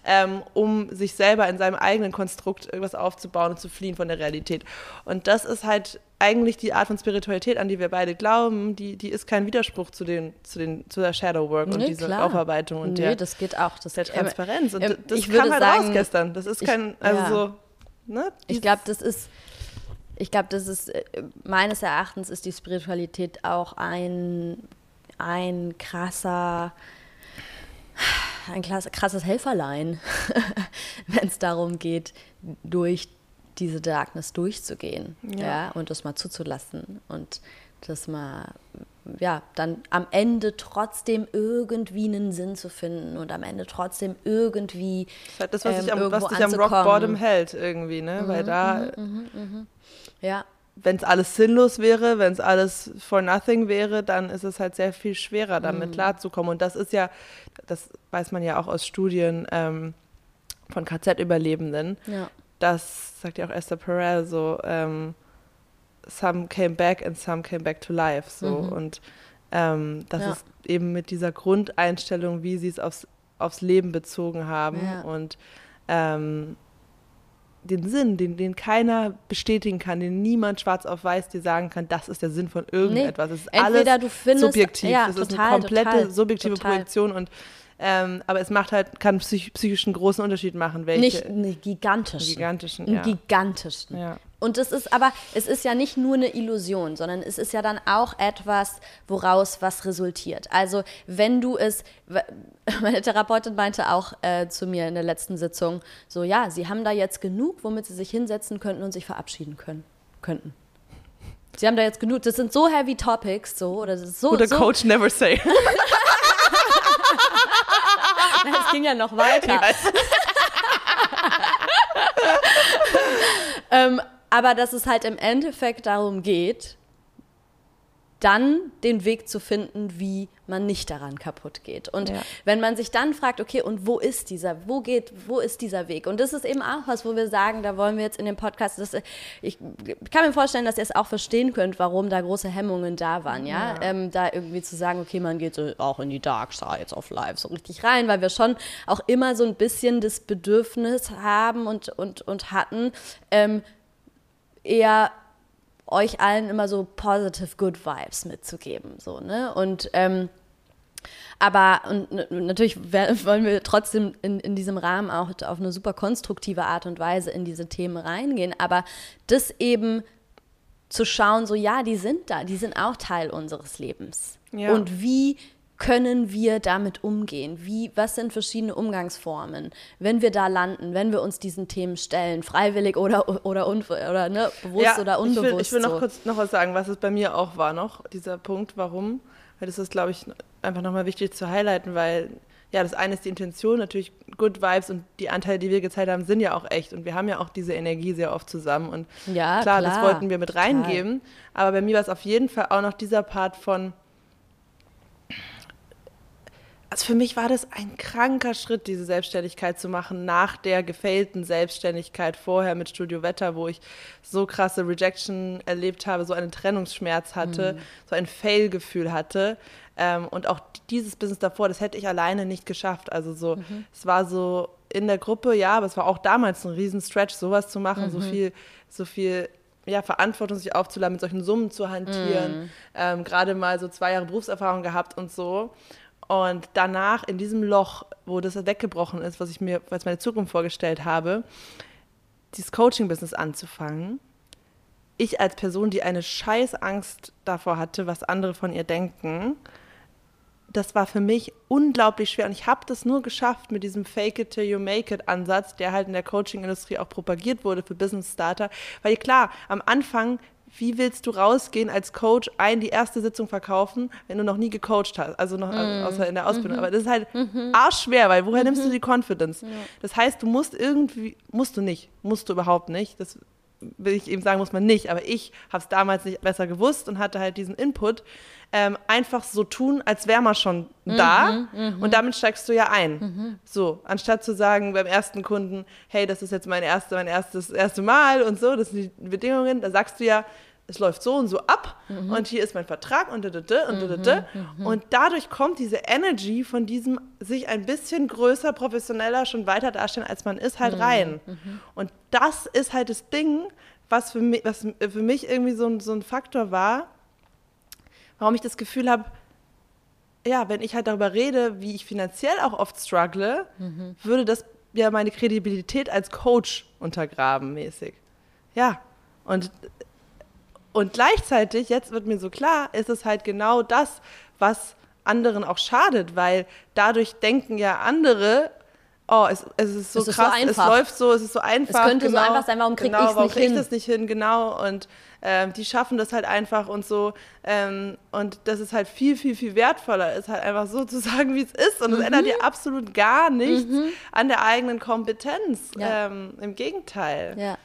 ähm, um sich selber in seinem eigenen Konstrukt irgendwas aufzubauen und zu fliehen von der Realität. Und das ist halt eigentlich die Art von Spiritualität, an die wir beide glauben, die, die ist kein Widerspruch zu, den, zu, den, zu der Shadow Work und Nee, dieser klar. Aufarbeitung und nee, der, das geht auch. Das der Transparenz. Und ähm, das ich kam halt sagen, raus gestern. Das ist ich- kein, also ja. so, ne? Ich glaube, das ist, ich glaube, das ist, äh, meines Erachtens ist die Spiritualität auch ein, ein krasser, ein krasses Helferlein, wenn es darum geht, durch diese Darkness durchzugehen, ja. Ja. und das mal zuzulassen und das mal, ja, dann am Ende trotzdem irgendwie einen Sinn zu finden und am Ende trotzdem irgendwie Das ist halt das, was, ähm, dich am, was dich am Rock. Bottom hält irgendwie, ne? Weil da, Ja, wenn es alles sinnlos wäre, wenn es alles for nothing wäre, dann ist es halt sehr viel schwerer, Mhm. damit klarzukommen. Und das ist ja, das weiß man ja auch aus Studien ähm, von KZ-Überlebenden, ja. Das sagt ja auch Esther Perel so, ähm, some came back and some came back to life. So. Mhm. Und ähm, das Ja. ist eben mit dieser Grundeinstellung, wie sie es aufs, aufs Leben bezogen haben Ja. und ähm, den Sinn, den, den keiner bestätigen kann, den niemand schwarz auf weiß dir sagen kann, das ist der Sinn von irgendetwas. Es ist Entweder alles du findest- subjektiv. ja, es ist total, eine komplette total, subjektive total. Projektion und ähm, aber es macht halt, kann psych psychischen großen Unterschied machen, welche Nicht einen gigantischen. gigantischen, Einen ja. gigantischen. Ja. Und es ist aber, es ist ja nicht nur eine Illusion, sondern es ist ja dann auch etwas, woraus was resultiert. Also wenn du es, meine Therapeutin meinte auch äh, zu mir in der letzten Sitzung, so ja, sie haben da jetzt genug, womit sie sich hinsetzen könnten und sich verabschieden können, könnten. Sie haben da jetzt genug, das sind so heavy Topics, so, oder das ist so, Oder so Coach never say. es ging ja noch weiter. ähm, aber dass es halt im Endeffekt darum geht, dann den Weg zu finden, wie man nicht daran kaputt geht. Und ja. wenn man sich dann fragt, okay, und wo ist dieser, wo geht, wo ist dieser Weg? Und das ist eben auch was, wo wir sagen, da wollen wir jetzt in dem Podcast, das, ich kann mir vorstellen, dass ihr es auch verstehen könnt, warum da große Hemmungen da waren, ja, ja. Ähm, da irgendwie zu sagen, okay, man geht so auch in die Dark Sides of Life so richtig rein, weil wir schon auch immer so ein bisschen das Bedürfnis haben und, und, und hatten, ähm, eher euch allen immer so positive good vibes mitzugeben, so ne und ähm, aber und natürlich wollen wir trotzdem in, in diesem Rahmen auch auf eine super konstruktive Art und Weise in diese Themen reingehen. Aber das eben zu schauen, so ja, die sind da, die sind auch Teil unseres Lebens. Ja. Und wie können wir damit umgehen? Wie, was sind verschiedene Umgangsformen, wenn wir da landen, wenn wir uns diesen Themen stellen, freiwillig oder, oder, oder ne, bewusst ja, oder unbewusst? Ich will, ich will noch so. kurz noch was sagen, was es bei mir auch war noch, dieser Punkt, warum. Weil das ist, glaube ich, einfach nochmal wichtig zu highlighten, weil ja, das eine ist die Intention, natürlich Good Vibes und die Anteile, die wir gezeigt haben, sind ja auch echt. Und wir haben ja auch diese Energie sehr oft zusammen. Und ja, klar, klar, das wollten wir mit reingeben, klar. aber bei mir war es auf jeden Fall auch noch dieser Part von also für mich war das ein kranker Schritt, diese Selbstständigkeit zu machen, nach der gefailten Selbstständigkeit vorher mit Studio Wetter, wo ich so krasse Rejection erlebt habe, so einen Trennungsschmerz hatte, mhm. so ein Fail-Gefühl hatte. Ähm, und auch dieses Business davor, das hätte ich alleine nicht geschafft. Also so, mhm. es war so in der Gruppe, ja, aber es war auch damals ein Riesen-Stretch, sowas zu machen, mhm. so viel, so viel ja, Verantwortung sich aufzuladen, mit solchen Summen zu hantieren, mhm. ähm, gerade mal so zwei Jahre Berufserfahrung gehabt und so. Und danach in diesem Loch, wo das weggebrochen ist, was ich mir als meine Zukunft vorgestellt habe, dieses Coaching-Business anzufangen. Ich als Person, die eine scheiß Angst davor hatte, was andere von ihr denken, das war für mich unglaublich schwer. Und ich habe das nur geschafft mit diesem Fake it till you make it Ansatz, der halt in der Coaching-Industrie auch propagiert wurde für Business Starter. Weil klar, am Anfang wie willst du rausgehen als Coach, ein die erste Sitzung verkaufen, wenn du noch nie gecoacht hast, also noch mm. außer in der Ausbildung. Mm Aber das ist halt mm arschschwer, weil woher -hmm. nimmst du die Confidence? Ja. Das heißt, du musst irgendwie, musst du nicht, musst du überhaupt nicht. Das will ich eben sagen, muss man nicht. Aber ich habe es damals nicht besser gewusst und hatte halt diesen Input. Ähm, einfach so tun, als wäre man schon mhm, da mhm, und damit steigst du ja ein. Mhm. So, anstatt zu sagen beim ersten Kunden, hey, das ist jetzt mein, erste, mein erstes erste Mal und so, das sind die Bedingungen, da sagst du ja, es läuft so und so ab mhm. und hier ist mein Vertrag und da, da, da, und da, da, da. Mhm. Und dadurch kommt diese Energy von diesem sich ein bisschen größer, professioneller schon weiter darstellen, als man ist, halt mhm. rein. Mhm. Und das ist halt das Ding, was für mich, was für mich irgendwie so ein, so ein Faktor war, warum ich das Gefühl habe, ja, wenn ich halt darüber rede, wie ich finanziell auch oft struggle, mhm. würde das ja meine Kredibilität als Coach untergraben, mäßig. Ja, und und gleichzeitig, jetzt wird mir so klar, ist es halt genau das, was anderen auch schadet, weil dadurch denken ja andere, oh, es, es ist so es krass, ist so es läuft so, es ist so einfach. Es könnte genau, so einfach sein, warum kriege genau, ich es nicht hin? das nicht hin? Genau, und ähm, die schaffen das halt einfach und so. Ähm, und das ist halt viel, viel, viel wertvoller, ist halt einfach so zu sagen, wie es ist. Und es mhm. ändert ja absolut gar nichts mhm. an der eigenen Kompetenz. Ja. Ähm, Im Gegenteil. Ja.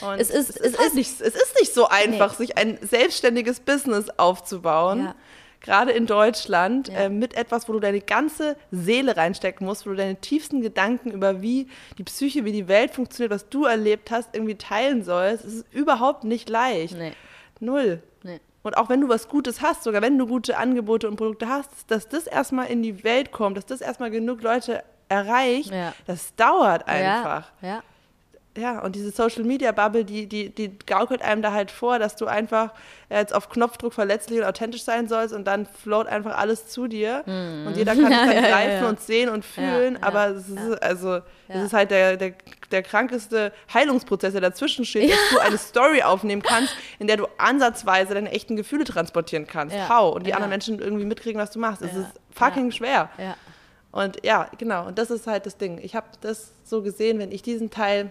Und es ist, es, ist, halt nicht, es ist nicht so einfach, nee. sich ein selbstständiges Business aufzubauen. Ja. Gerade in Deutschland, ja. äh, mit etwas, wo du deine ganze Seele reinstecken musst, wo du deine tiefsten Gedanken über wie die Psyche, wie die Welt funktioniert, was du erlebt hast, irgendwie teilen sollst. Es ist überhaupt nicht leicht. Nee. Null. Nee. Und auch wenn du was Gutes hast, sogar wenn du gute Angebote und Produkte hast, dass das erstmal in die Welt kommt, dass das erstmal genug Leute erreicht, ja. das dauert einfach. Ja. ja ja, und diese Social Media Bubble, die, die, die gaukelt einem da halt vor, dass du einfach jetzt auf Knopfdruck verletzlich und authentisch sein sollst und dann float einfach alles zu dir mm. und jeder kann es dann ja, greifen ja. und sehen und fühlen, ja, aber es ist, also, es ist halt der, der, der krankeste Heilungsprozess, der dazwischen steht, dass du eine Story aufnehmen kannst, in der du ansatzweise deine echten Gefühle transportieren kannst. How? Und die anderen Menschen irgendwie mitkriegen, was du machst. Es ist fucking schwer. Und ja, genau, und das ist halt das Ding. Ich habe das so gesehen, wenn ich diesen Teil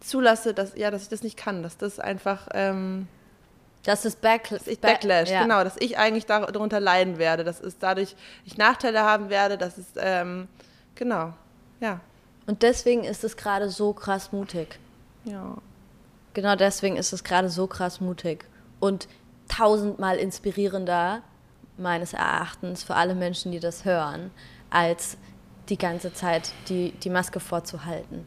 zulasse, dass, ja, dass ich das nicht kann, dass das einfach. Ähm, das ist Back ich Backlash, ja. genau, dass ich eigentlich darunter leiden werde, dass es dadurch ich Nachteile haben werde, dass es, ähm, genau, ja. Und deswegen ist es gerade so krass mutig. Ja. Genau deswegen ist es gerade so krass mutig. Und tausendmal inspirierender, meines Erachtens, für alle Menschen, die das hören, als die ganze Zeit die, die Maske vorzuhalten.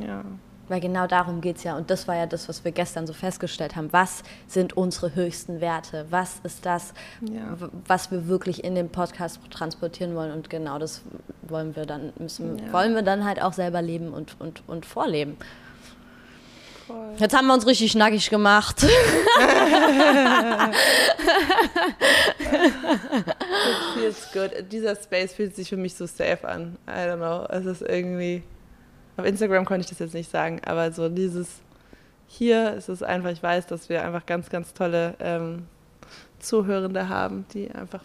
Ja. Weil genau darum geht es ja. Und das war ja das, was wir gestern so festgestellt haben. Was sind unsere höchsten Werte? Was ist das, Ja. was wir wirklich in dem Podcast transportieren wollen? Und genau das wollen wir dann, müssen, Ja. wollen wir dann halt auch selber leben und, und, und vorleben. Voll. Jetzt haben wir uns richtig schnackig gemacht. It feels good. Dieser Space fühlt sich für mich so safe an. I don't know. Es ist irgendwie. Auf Instagram konnte ich das jetzt nicht sagen, aber so dieses hier ist es einfach, ich weiß, dass wir einfach ganz, ganz tolle ähm, Zuhörende haben, die einfach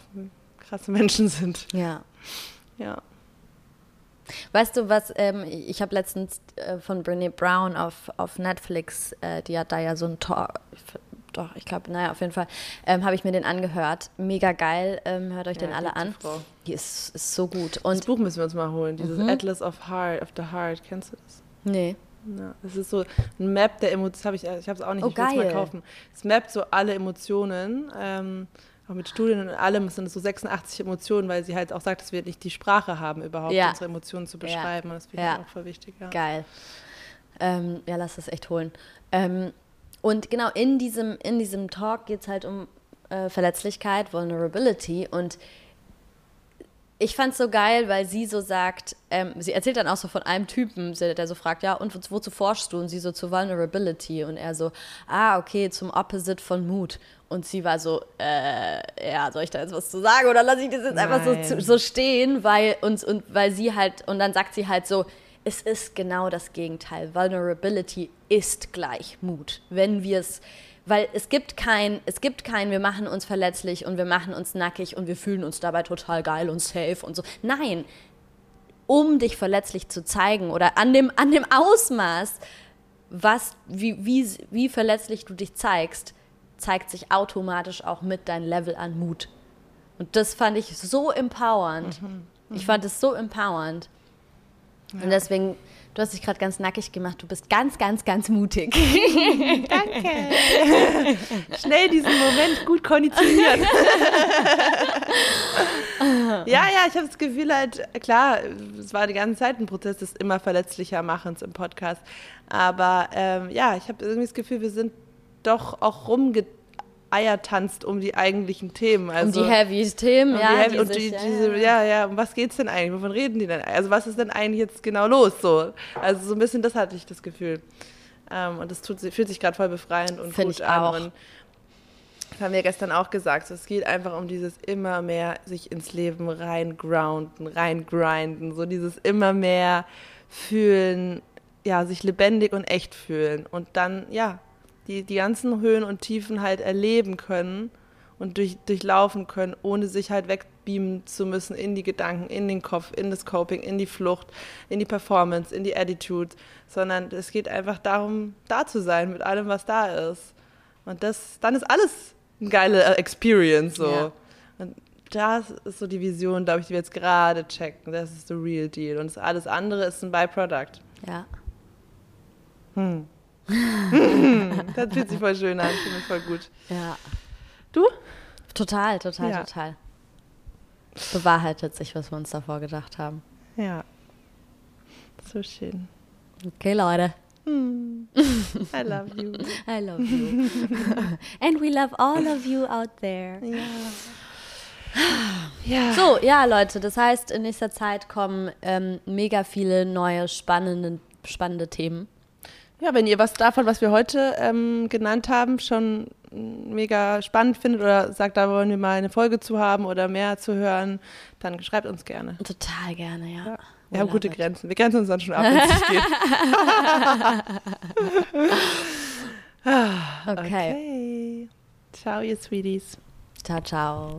krasse Menschen sind. Ja. Ja. Weißt du was, ähm, ich habe letztens äh, von Brene Brown auf, auf Netflix, äh, die hat da ja so ein Talk, doch, ich glaube, naja, auf jeden Fall, ähm, habe ich mir den angehört. Mega geil, ähm, hört euch den Ja, alle die an. Frau. Die ist, ist so gut. Das Und, Buch müssen wir uns mal holen, dieses Mhm. Atlas of Heart, of the Heart. Kennst du das? nee, Ja, das ist so ein Map der Emotionen. Habe ich, ich habe es auch nicht. Oh, ich will es mal kaufen. Es mappt so alle Emotionen, ähm, auch mit Studien und allem sind es so 86 Emotionen, weil sie halt auch sagt, dass wir nicht die Sprache haben, überhaupt Ja. unsere Emotionen zu Ja. beschreiben. Und das finde Ja. ich auch voll wichtig. Ja. geil. Ähm, ja, lass das echt holen. Ähm, und genau in diesem, in diesem Talk geht es halt um äh, Verletzlichkeit, Vulnerability und ich fand es so geil, weil sie so sagt, ähm, sie erzählt dann auch so von einem Typen, der so fragt, ja, und wo- wozu forschst du? Und sie so zu Vulnerability. Und er so, ah, okay, zum Opposite von Mut. Und sie war so, äh, ja, soll ich da jetzt was zu sagen? Oder lasse ich das jetzt einfach so, Nein. so stehen, weil uns und weil sie halt, und dann sagt sie halt so, es ist genau das Gegenteil. Vulnerability ist gleich Mut. Wenn wir es, weil es gibt kein, es gibt kein, wir machen uns verletzlich und wir machen uns nackig und wir fühlen uns dabei total geil und safe und so. Nein, um dich verletzlich zu zeigen oder an dem, an dem Ausmaß, was, wie, wie, wie verletzlich du dich zeigst, zeigt sich automatisch auch mit dein Level an Mut. Und das fand ich so empowernd. Ich fand es so empowernd. Und deswegen, du hast dich gerade ganz nackig gemacht. Du bist ganz, ganz, ganz mutig. Danke. Schnell diesen Moment gut konditioniert. ja, ja, ich habe das Gefühl halt, klar, es war die ganze Zeit ein Prozess des immer verletzlicher Machens im Podcast. Aber ähm, ja, ich habe irgendwie das Gefühl, wir sind doch auch rumgeeiertanzt um die eigentlichen Themen. Also, um die heavy Themen, um ja. die Heavy- und sich- die, ja, diese, ja. ja, um was geht's denn eigentlich? Wovon reden die denn? Also was ist denn eigentlich jetzt genau los? So, also so ein bisschen das hatte ich das Gefühl. Ähm, und das tut, fühlt sich gerade voll befreiend und Find gut ich an. auch. Und das haben wir gestern auch gesagt. So, es geht einfach um dieses immer mehr sich ins Leben reingrounden, reingrinden, so dieses immer mehr fühlen, ja, sich lebendig und echt fühlen und dann, ja, die, die ganzen Höhen und Tiefen halt erleben können und durch, durchlaufen können, ohne sich halt wegbeamen zu müssen in die Gedanken, in den Kopf, in das Coping, in die Flucht, in die Performance, in die Attitude, sondern es geht einfach darum, da zu sein mit allem, was da ist. Und das, dann ist alles eine geile Experience so. Ja. Und das ist so die Vision, glaube ich, die wir jetzt gerade checken. Das ist the real deal. Und das alles andere ist ein Byproduct. ja. Das fühlt sich voll schön an, finde ich voll gut. Ja. Du? Total, total, Ja. total. Es bewahrheitet sich, was wir uns davor gedacht haben. Ja. So schön. Okay, Leute. I love you. I love you. And we love all of you out there. Ja. Ja. So, ja, Leute, das heißt, in nächster Zeit kommen ähm, mega viele neue spannende, spannende Themen. Ja, wenn ihr was davon, was wir heute ähm, genannt haben, schon mega spannend findet oder sagt, da wollen wir mal eine Folge zu haben oder mehr zu hören, dann schreibt uns gerne. Total gerne, ja. Ja. Wir haben gute. Grenzen. Wir grenzen uns dann schon ab, wenn es geht. Okay. okay. Ciao, ihr Sweeties. Ciao, ciao.